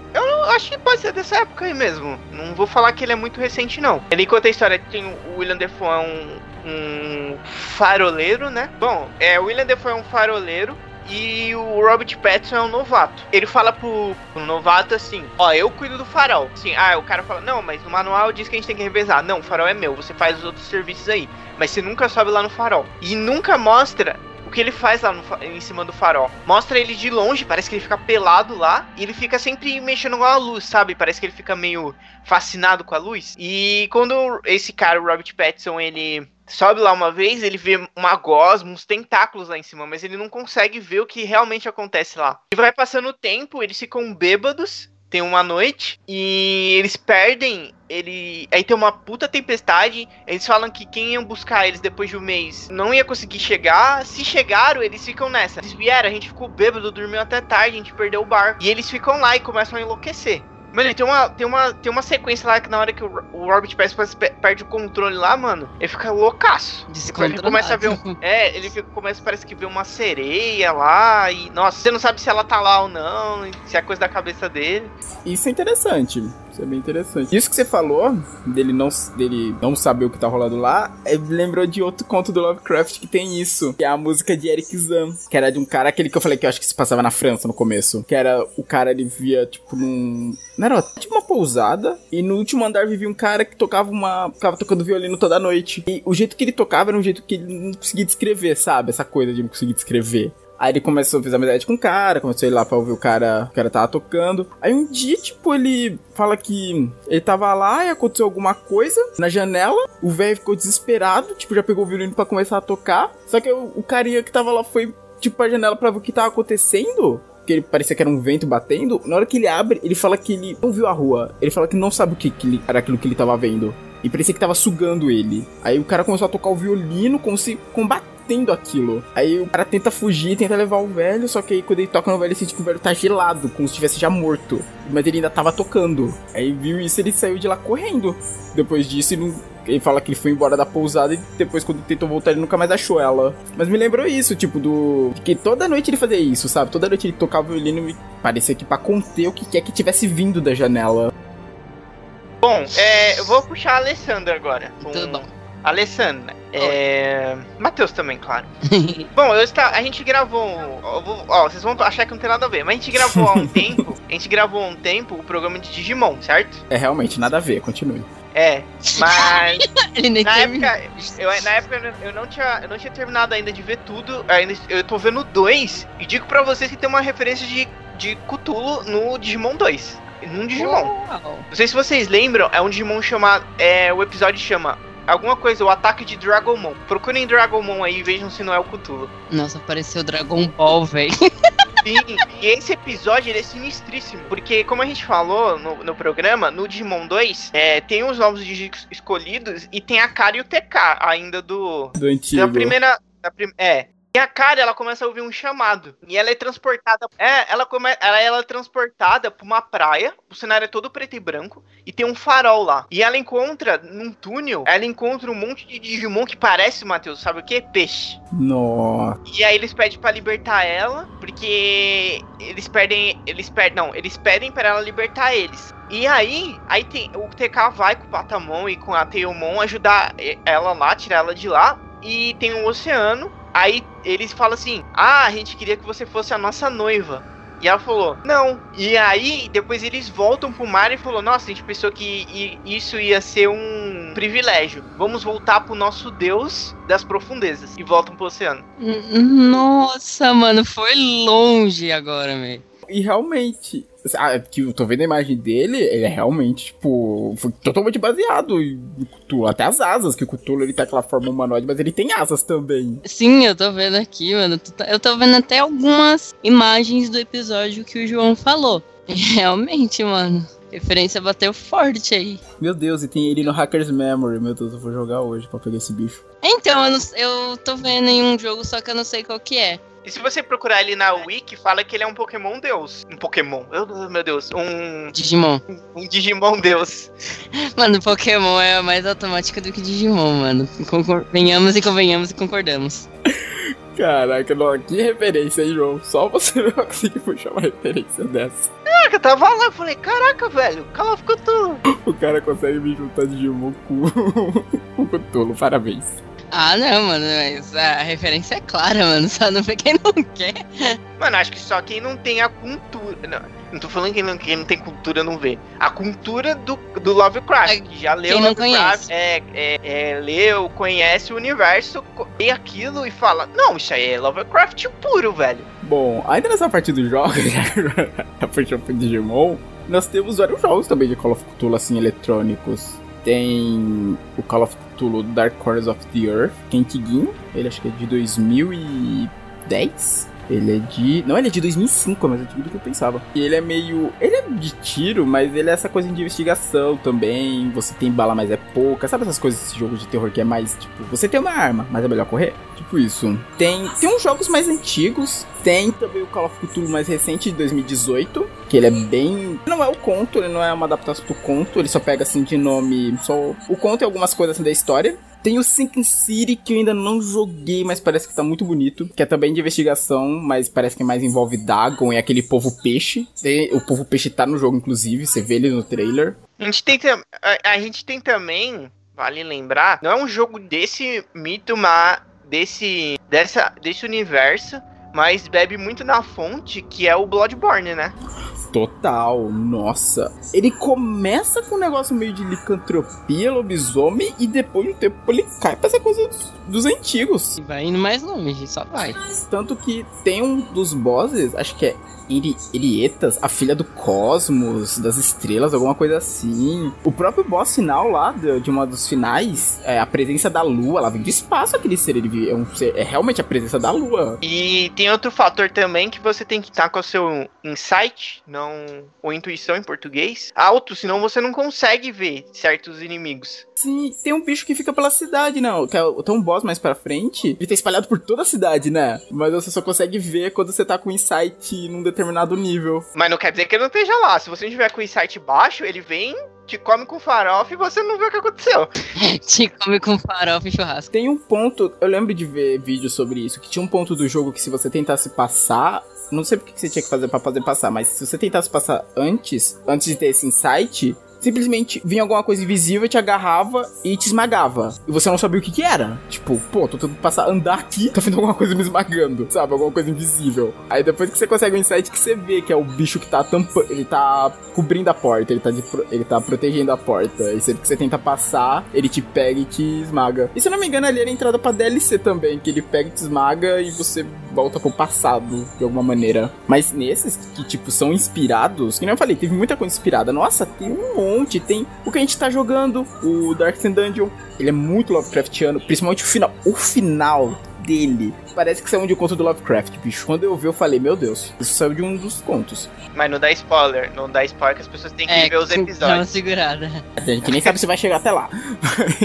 Acho que pode ser dessa época aí mesmo. Não vou falar que ele é muito recente, não. Ele conta a história. Tem o William Defoe é um, um faroleiro, né? Bom, é, o William Defoe é um faroleiro e o Robert Pattinson é um novato. Ele fala pro, pro, novato assim: Ó, eu cuido do farol. Assim, ah, o cara fala: Não, mas no manual diz que a gente tem que revezar. Não, o farol é meu, você faz os outros serviços aí. Mas você nunca sobe lá no farol. E nunca mostra que ele faz lá em cima do farol. Mostra ele de longe, parece que ele fica pelado lá. E ele fica sempre mexendo com a luz, sabe? Parece que ele fica meio fascinado com a luz. E quando esse cara, o Robert Pattinson, ele sobe lá uma vez, ele vê uma gosma, uns tentáculos lá em cima, mas ele não consegue ver o que realmente acontece lá. E vai passando o tempo, eles ficam bêbados, tem uma noite, e eles perdem. Ele. Aí tem uma puta tempestade. Eles falam que quem ia buscar eles depois de um mês não ia conseguir chegar. Se chegaram, eles ficam nessa. Eles vieram, a gente ficou bêbado, dormiu até tarde, a gente perdeu o bar. E eles ficam lá e começam a enlouquecer. Mano, tem uma, tem, uma, tem uma sequência lá que na hora que o, o Robert Pattinson perde o controle lá, mano, ele fica loucaço. Ele começa a ver um, É, ele fica, começa, parece que vê uma sereia lá e... Nossa, você não sabe se ela tá lá ou não, se é coisa da cabeça dele. Isso é interessante. Isso é bem interessante. Isso que você falou, dele não, dele não saber o que tá rolando lá, é, lembrou de outro conto do Lovecraft que tem isso. Que é a música de Eric Zan. Que era de um cara, aquele que eu falei que eu acho que se passava na França no começo. Que era o cara, ele via, tipo, num. Não era tipo uma pousada. E no último andar vivia um cara que tocava uma. ficava tocando violino toda noite. E o jeito que ele tocava era um jeito que ele não conseguia descrever, sabe? Essa coisa de não conseguir descrever. Aí ele começou a fazer amizade com o cara, começou a ir lá pra ouvir o cara, o cara tava tocando. Aí um dia, tipo, ele fala que ele tava lá e aconteceu alguma coisa na janela. O velho ficou desesperado, tipo, já pegou o violino para começar a tocar. Só que o, o carinha que tava lá foi, tipo, pra janela pra ver o que tava acontecendo que ele parecia que era um vento batendo. Na hora que ele abre, ele fala que ele não viu a rua. Ele fala que não sabe o que, que ele, era aquilo que ele tava vendo. e parecia que tava sugando ele. Aí o cara começou a tocar o violino como se combatendo aquilo. Aí o cara tenta fugir, tenta levar o velho, só que aí quando ele toca no velho, ele sente que o velho tá gelado, como se estivesse já morto. Mas ele ainda tava tocando. Aí viu isso, ele saiu de lá correndo. Depois disso, ele, ele fala que ele foi embora da pousada e depois, quando tentou voltar, ele nunca mais achou ela. Mas me lembrou isso, tipo, do. Que toda noite ele fazia isso, sabe? Toda noite ele tocava o violino e parecia que pra conter o que quer que tivesse vindo da janela. Bom, é, eu vou puxar a Alessandra agora. Tudo bom. Alessandra. É... Matheus também, claro. Bom, eu está... a gente gravou. vou- Ó, vocês vão achar que não tem nada a ver, mas a gente gravou há um tempo. A gente gravou há um tempo o programa de Digimon, certo? É realmente nada a ver, continue. É, mas na época, eu, na época eu não- tinha, eu não tinha terminado ainda de ver tudo. Ainda, eu tô vendo dois e digo pra vocês que tem uma referência de, de Cthulhu no Digimon 2. Num Digimon. Uau. Não sei se vocês lembram, é um Digimon chamado. É, o episódio chama alguma coisa, o ataque de Dragomon. Procurem Dragomon aí e vejam se não é o Cthulhu. Nossa, apareceu Dragon Ball, velho. Sim, e esse episódio ele é sinistríssimo, porque como a gente falou no, no programa, no Digimon 2, é, tem os novos Digi escolhidos e tem a Kari e o TK ainda do, Do antigo. da primeira. Da prim, é. E a Kari, ela começa a ouvir um chamado. E ela é transportada. É, ela, come, ela, ela é transportada pra uma praia. O cenário é todo preto e branco. E tem um farol lá. E ela encontra, num túnel, ela encontra um monte de Digimon que parece, Matheus, sabe o que? Peixe. Nossa. E aí eles pedem pra libertar ela, porque eles perdem, eles perdem, não, eles pedem para ela libertar eles. E aí, aí tem o TK vai com o Patamon e com a Tailmon ajudar e- ela lá, tirar ela de lá. E tem um oceano. Aí eles falam assim: "Ah, a gente queria que você fosse a nossa noiva". E ela falou, não. E aí, depois eles voltam pro mar e falou, nossa, a gente pensou que isso ia ser um privilégio. Vamos voltar pro nosso Deus das profundezas. E voltam pro oceano. Nossa, mano, foi longe agora, velho. E realmente, ah, que eu tô vendo a imagem dele, ele é realmente, tipo, foi totalmente baseado em Cthulhu. Até as asas, que o Cthulhu ele tem aquela forma humanoide, mas ele tem asas também. Sim, eu tô vendo aqui, mano. Tá- Eu tô vendo até algumas imagens do episódio que o João falou. Realmente, mano. Referência bateu forte aí. Meu Deus, e tem ele no Hacker's Memory. Meu Deus, eu vou jogar hoje pra pegar esse bicho. Então, eu, não- eu tô vendo em um jogo, só que eu não sei qual que é. E se você procurar ele na Wiki, fala que ele é um Pokémon Deus. Um Pokémon. Eu- meu Deus. Um, Digimon. um Digimon Deus. Mano, Pokémon é mais automático do que Digimon, mano. Concor- Venhamos e convenhamos e concordamos. Caraca, não, que referência, hein, João? Só você vai conseguir puxar uma referência dessa. Caraca, eu tava lá, eu falei, caraca, velho, Call of Cthulhu. O cara consegue me juntar Digimon com com o Cthulhu, parabéns. Ah, não, mano, mas a referência é clara, mano. Só não vê quem não quer. Mano, acho que só quem não tem a cultura. Não, não tô falando que quem não, quem não tem cultura não vê. A cultura do, do Lovecraft. Que já leu Quem não Lovecraft, conhece. é, é, é, leu, conhece o universo, vê aquilo e fala: Não, isso aí é Lovecraft puro, velho. Bom, ainda nessa parte dos jogos, já puxou pro Digimon, nós temos vários jogos também de Call of Cthulhu, assim, eletrônicos. Tem o Call of Cthulhu Dark Corners of the Earth, que antiguinho, ele acho que é de 2010. Ele é de. Não, ele é de 2005, é mais antigo do que eu pensava. E ele é meio. Ele é de tiro, mas ele é essa coisa de investigação também. Você tem bala, mas é pouca. Sabe essas coisas desse jogo de terror que é mais tipo. Você tem uma arma, mas é melhor correr? Tipo isso. Tem, tem uns jogos mais antigos. Tem também o Call of Cthulhu mais recente de 2018. Que ele é bem. Não é o conto, ele não é uma adaptação do conto. Ele só pega assim de nome. Só o conto e algumas coisas assim da história. Tem o Sinking City, que eu ainda não joguei, mas parece que tá muito bonito. Que é também de investigação, mas parece que mais envolve Dagon e aquele povo peixe. O povo peixe tá no jogo, inclusive, você vê ele no trailer. A gente tem, a, a gente tem também, vale lembrar, não é um jogo desse mito, mas desse, dessa, desse universo, mas bebe muito na fonte, que é o Bloodborne, né? Total, nossa. Ele começa com um negócio meio de licantropia, lobisomem, e depois de um tempo ele cai pra essa coisa dos, dos antigos. E vai indo mais longe, só vai. Tanto que tem um dos bosses, acho que é Iri, Irietas, a filha do cosmos, das estrelas, alguma coisa assim. O próprio boss final lá de, de uma dos finais, é a presença da lua, ela vem do espaço aquele ser, ele é, um ser, é realmente a presença da lua. E tem outro fator também que você tem que estar com o seu insight, não ou intuição em português, alto, senão você não consegue ver certos inimigos. Sim, tem um bicho que fica pela cidade, não, que é, tem um boss mais pra frente, ele tá espalhado por toda a cidade, né? Mas você só consegue ver quando você tá com insight num determinado nível. Mas não quer dizer que ele não esteja lá. Se você tiver com o insight baixo, ele vem, te come com farofa e você não vê o que aconteceu. Te come com farofa e churrasco. Tem um ponto, eu lembro de ver vídeos sobre isso, que tinha um ponto do jogo que se você tentasse passar, não sei porque que você tinha que fazer pra fazer passar, mas se você tentasse passar antes, antes de ter esse insight, simplesmente vinha alguma coisa invisível, te agarrava e te esmagava. E você não sabia o que que era. Tipo, pô, tô tentando passar, andar aqui, tá vendo alguma coisa me esmagando, sabe? Alguma coisa invisível. Aí depois que você consegue o insight que você vê que é o bicho que tá tampando, ele tá cobrindo a porta, ele tá, de, ele tá protegendo a porta. E sempre que você tenta passar, ele te pega e te esmaga. E se eu não me engano, ali era a entrada pra DLC também, que ele pega e te esmaga e você volta pro passado, de alguma maneira. Mas nesses que, tipo, são inspirados, que nem eu falei, teve muita coisa inspirada. Nossa, tem um monte. Tem o que a gente tá jogando, o Dark Dungeon. Ele é muito Lovecraftiano, principalmente o final. O final dele. Parece que saiu de um conto do Lovecraft, bicho. Quando eu vi, eu falei, meu Deus, isso saiu de um dos contos. Mas não dá spoiler, não dá spoiler que as pessoas têm que É, ver os dá uma episódios. segurada. A gente nem sabe se vai chegar até lá.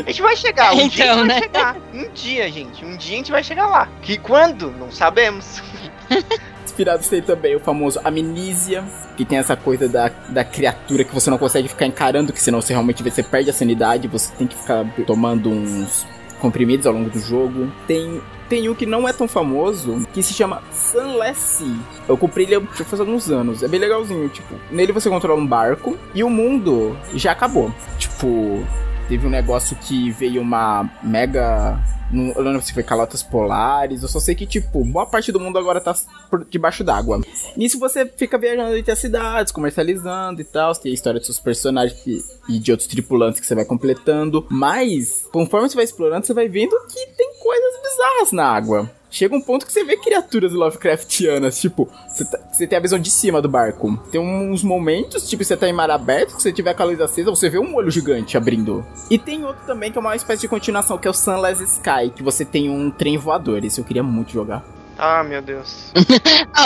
A gente vai chegar, um dia a Então, gente vai né? chegar. Um dia, gente, um dia a gente vai chegar lá. Que quando? Não sabemos. Inspirados tem também o famoso Amnesia, que tem essa coisa da, da criatura que você não consegue ficar encarando, que senão você realmente você perde a sanidade, você tem que ficar tomando uns comprimidos ao longo do jogo. Tem tem um que não é tão famoso, que se chama Sunless Sea. Eu comprei ele faz alguns anos. É bem legalzinho, tipo, nele você controla um barco e o mundo já acabou. Tipo, teve um negócio que veio uma mega não, eu não lembro se foi calotas polares, eu só sei que, tipo, boa parte do mundo agora tá por debaixo d'água. Nisso você fica viajando entre as cidades, comercializando e tal, tem a história dos seus personagens que- e de outros tripulantes que você vai completando. Mas, conforme você vai explorando, você vai vendo que tem coisas bizarras na água. Chega um ponto que você vê criaturas Lovecraftianas, tipo, você, tá- você tem a visão de cima do barco. Tem uns momentos, tipo, você tá em mar aberto, se você tiver com a luz acesa, você vê um olho gigante abrindo. E tem outro também que é uma espécie de continuação, que é o Sunless Sky, que você tem um trem voador. Esse eu queria muito jogar. Ah, meu Deus.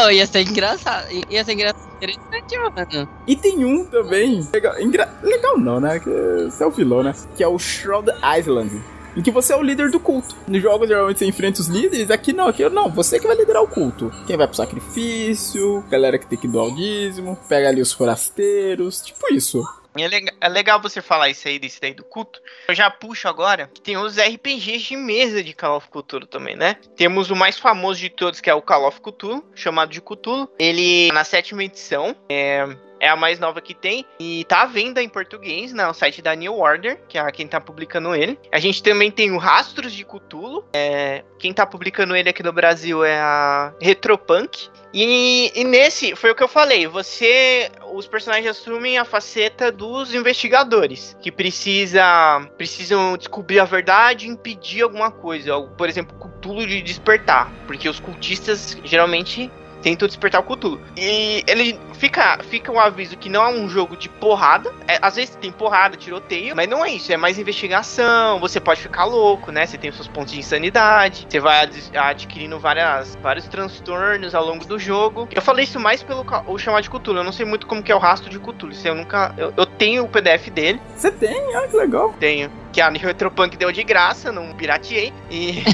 Oh, ia ser engraçado. Ia ser engraçado. Interessante, mano. E tem um também, legal, engra- legal não, né? Que você é o vilão, né? Que é o Shroud Island. Em que você é o líder do culto. Nos jogos, geralmente, você enfrenta os líderes. Aqui não, aqui não. Você que vai liderar o culto. Quem vai pro sacrifício, galera que tem que doar o dízimo, pega ali os forasteiros, tipo isso. É, é legal você falar isso aí, desse daí do culto. Eu já puxo agora que tem os RPGs de mesa de Call of Cthulhu também, né? Temos o mais famoso de todos, que é o Call of Cthulhu, chamado de Cthulhu. Ele, na sétima edição, é, é a mais nova que tem. E tá à venda em português no site da New Order, que é quem tá publicando ele. A gente também tem o Rastros de Cthulhu. é, quem tá publicando ele aqui no Brasil é a Retropunk. E, e nesse, foi o que eu falei, você. Os personagens assumem a faceta dos investigadores, que precisa, precisam descobrir a verdade e impedir alguma coisa. Por exemplo, Cthulhu de despertar. Porque os cultistas geralmente tentam despertar o Cthulhu. E ele fica, fica um aviso que não é um jogo de porrada. É, às vezes tem porrada, tiroteio, mas não é isso. É mais investigação. Você pode ficar louco, né? Você tem os seus pontos de insanidade. Você vai ad- adquirindo várias, vários transtornos ao longo do jogo. Eu falei isso mais pelo o chamado de Cthulhu. Eu não sei muito como que é o rastro de Cthulhu. Isso eu nunca. Eu, eu tenho o PDF dele. Você tem? Ah, que legal. Tenho. Que a Retropunk deu de graça, não pirateei. E.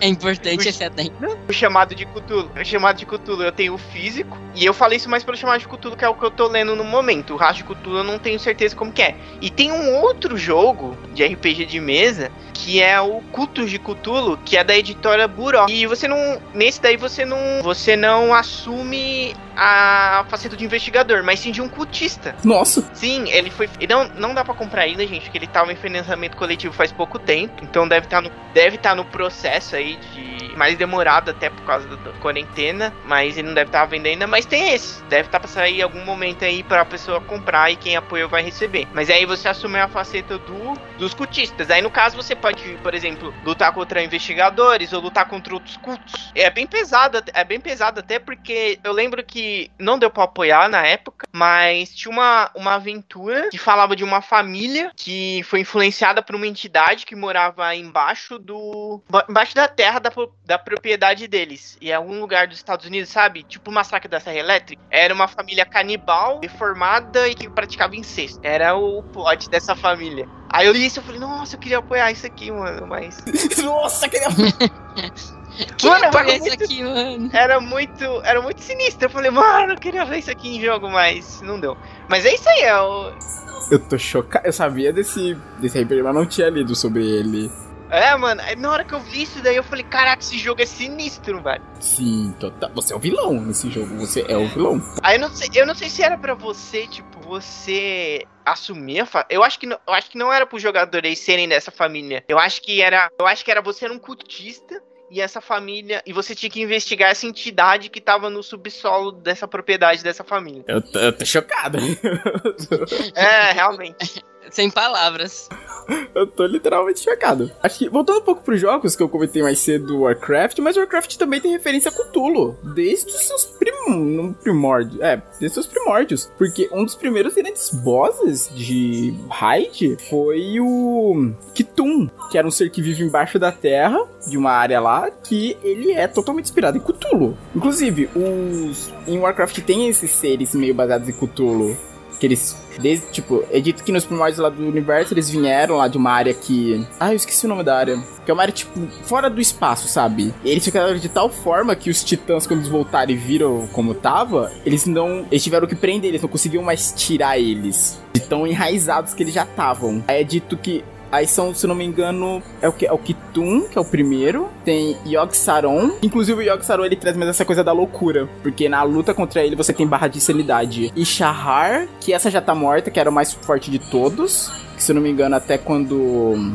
É importante esse adendo. o chamado de Cthulhu. O chamado de Cthulhu eu tenho o físico. E eu falei isso mais pelo chamado de Cthulhu, que é o que eu tô lendo no momento. O rastro de Cthulhu eu não tenho certeza como que é. E tem um outro jogo de RPG de mesa que é o Cultos de Cthulhu, que é da editora Buró. E você não. Nesse daí você não. Você não assume a faceta de investigador, mas sim de um cultista. Nossa. Sim, ele foi. e Não, não dá pra comprar ainda, gente, porque ele tava em financiamento coletivo faz pouco tempo. Então deve estar no, deve tá no processo aí de mais demorado até por causa da quarentena, mas ele não deve estar venda ainda, mas tem esse. Deve estar pra sair algum momento aí pra pessoa comprar e quem apoiou vai receber. Mas aí você assume a faceta do, dos cultistas. Aí no caso você pode, por exemplo, lutar contra investigadores ou lutar contra outros cultos. É bem pesado, é bem pesado até porque eu lembro que não deu pra apoiar na época, mas tinha uma, uma aventura que falava de uma família que foi influenciada por uma entidade que morava embaixo do. embaixo da terra da, da propriedade deles. E é algum lugar dos Estados Unidos, sabe? Tipo o massacre da Serra Elétrica. Era uma família canibal, deformada e que praticava incesto. Era o plot dessa família. Aí eu li isso e falei, nossa, eu queria apoiar isso aqui, mano, mas. Nossa, queria. Que Mano, era é isso muito- aqui, mano? Era muito. Era muito sinistro. Eu falei, mano, eu queria ver isso aqui em jogo, mas não deu. Mas é isso aí, é o. Eu tô chocado. Eu sabia desse, desse RPG, mas não tinha lido sobre ele. É, mano, aí na hora que eu vi isso daí, eu falei, caraca, esse jogo é sinistro, velho. Sim, total. Você é o vilão nesse jogo. Você é o vilão. Aí eu não sei, eu não sei se era pra você, tipo, você assumir a fa... eu acho que não, eu acho que não era pros jogadores serem dessa família. Eu acho que era, eu acho que era você era um cultista e essa família e você tinha que investigar essa entidade que tava no subsolo dessa propriedade dessa família. Eu tô, eu tô chocado. É, realmente. Sem palavras. eu tô literalmente chocado. Acho que, voltando um pouco pros jogos que eu comentei mais cedo do Warcraft, mas Warcraft também tem referência a Cthulhu. Desde os seus prim... primórdios. É, desde seus primórdios. Porque um dos primeiros grandes bosses de Raid foi o Kitun, que era um ser que vive embaixo da terra, de uma área lá, que ele é totalmente inspirado em Cthulhu. Inclusive, os em Warcraft tem esses seres meio baseados em Cthulhu. Que eles, desde, tipo, é dito que nos primórdios lá do universo eles vieram lá de uma área que. Ah, eu esqueci o nome da área. Que é uma área, tipo, fora do espaço, sabe? E eles ficaram de tal forma que os titãs, quando eles voltaram e viram como tava, eles não. Eles tiveram que prender, eles não conseguiam mais tirar eles. De tão enraizados que eles já estavam. Aí é dito que. Aí são, se não me engano, é o que? É o Kitun, que é o primeiro. Tem Yogg Saron. Inclusive o Yogg Saron ele traz mais essa coisa da loucura. Porque na luta contra ele você tem barra de sanidade. E Shahar, que essa já tá morta, que era o mais forte de todos. Que se não me engano, até quando.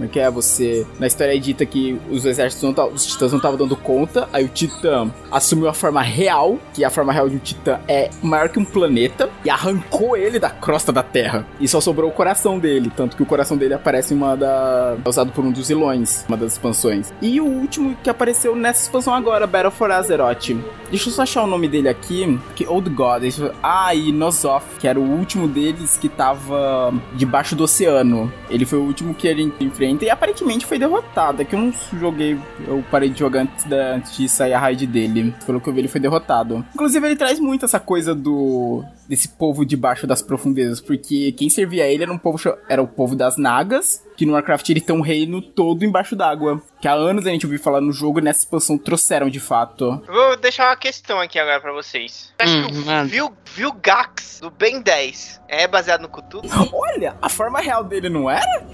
Como é que é? Você. Na história é dita que os exércitos não os titãs não estavam dando conta. Aí o titã assumiu a forma real, que a forma real de um titã é maior que um planeta, e arrancou ele da crosta da terra. E só sobrou o coração dele. Tanto que o coração dele aparece em uma da. é usado por um dos vilões, uma das expansões. E o último que apareceu nessa expansão agora, Battle for Azeroth. Deixa eu só achar o nome dele aqui. Que Old God. Ah, e Nozoth, que era o último deles que tava debaixo do oceano. Ele foi o último que ele enfrenta e aparentemente foi derrotado. É que eu não joguei, eu parei de jogar antes, da, antes de sair a raid dele. Pelo que eu vi, ele foi derrotado. Inclusive, ele traz muito essa coisa do desse povo debaixo das profundezas, porque quem servia ele era um povo era o povo das Nagas, que no Warcraft ele tem um reino todo embaixo d'água. Que há anos a gente ouviu falar no jogo e nessa expansão trouxeram de fato. Vou deixar uma questão aqui agora pra vocês. Você acha Hum, que o. Vil, Vilgax do Ben 10 é baseado no Cthulhu? Olha, a forma real dele não era?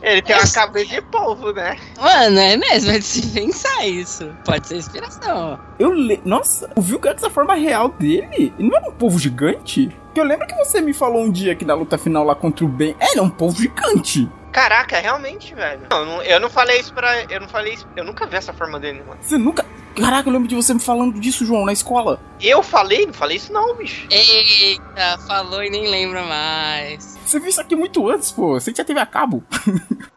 Ele tem uma cabeça de polvo, né? Mano, é mesmo, é de se pensar isso. Pode ser inspiração. Eu le... Nossa, o Vilgax, a forma real dele, ele não era um povo gigante? Que eu lembro que você me falou um dia que na luta final lá contra o Ben, é, ele é um povo gigante. Caraca, realmente, velho. Não, eu não, eu não falei isso pra. Eu não falei isso. Eu nunca vi essa forma dele, mano. Você nunca... Caraca, eu lembro de você me falando disso, João, na escola. Eu falei? Não falei isso não, bicho. Eita, falou e nem lembra mais. Você viu isso aqui muito antes, pô. Você já teve a cabo.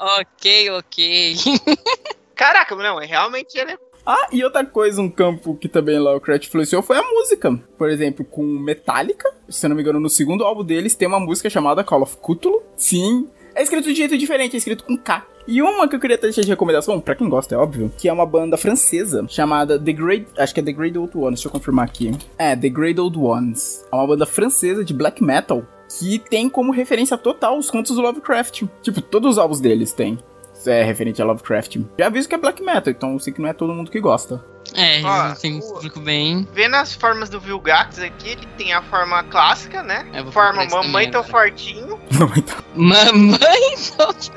Ok, ok. Caraca, não, é realmente ele é. Ah, e outra coisa, um campo que também Lovecraft influenciou foi a música. Por exemplo, com Metallica, se eu não me engano, no segundo álbum deles tem uma música chamada Call of Cthulhu. Sim, é escrito de jeito diferente, é escrito com K. E uma que eu queria deixar de recomendação, pra quem gosta, é óbvio, que é uma banda francesa chamada The Great. Acho que é The Great Old Ones, deixa eu confirmar aqui. É, The Great Old Ones. É uma banda francesa de black metal que tem como referência total os contos do Lovecraft. Tipo, todos os álbuns deles têm. É referente a Lovecraft. Já aviso que é black metal, então eu sei que não é todo mundo que gosta. É, Ó, tem um o- público bem. Vendo as formas do Vilgax aqui, ele tem a forma clássica, né? Vou Forma mamãe agora. fortinho. Não, então. Mamãe tô forte.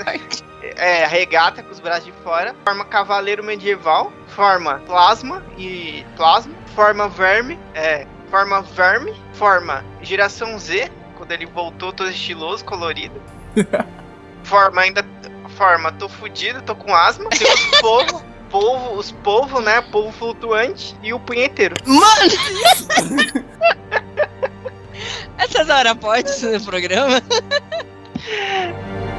É, regata com os braços de fora. Forma cavaleiro medieval. Forma plasma e plasma. Forma verme. É, forma verme. Forma geração Z. Quando ele voltou todo estiloso, colorido. forma ainda. Forma, tô fudido, tô com asma. Deus fogo. polvo, os polvos, né? Polvo flutuante e o punheteiro. Mano! Essas horas pode no programa?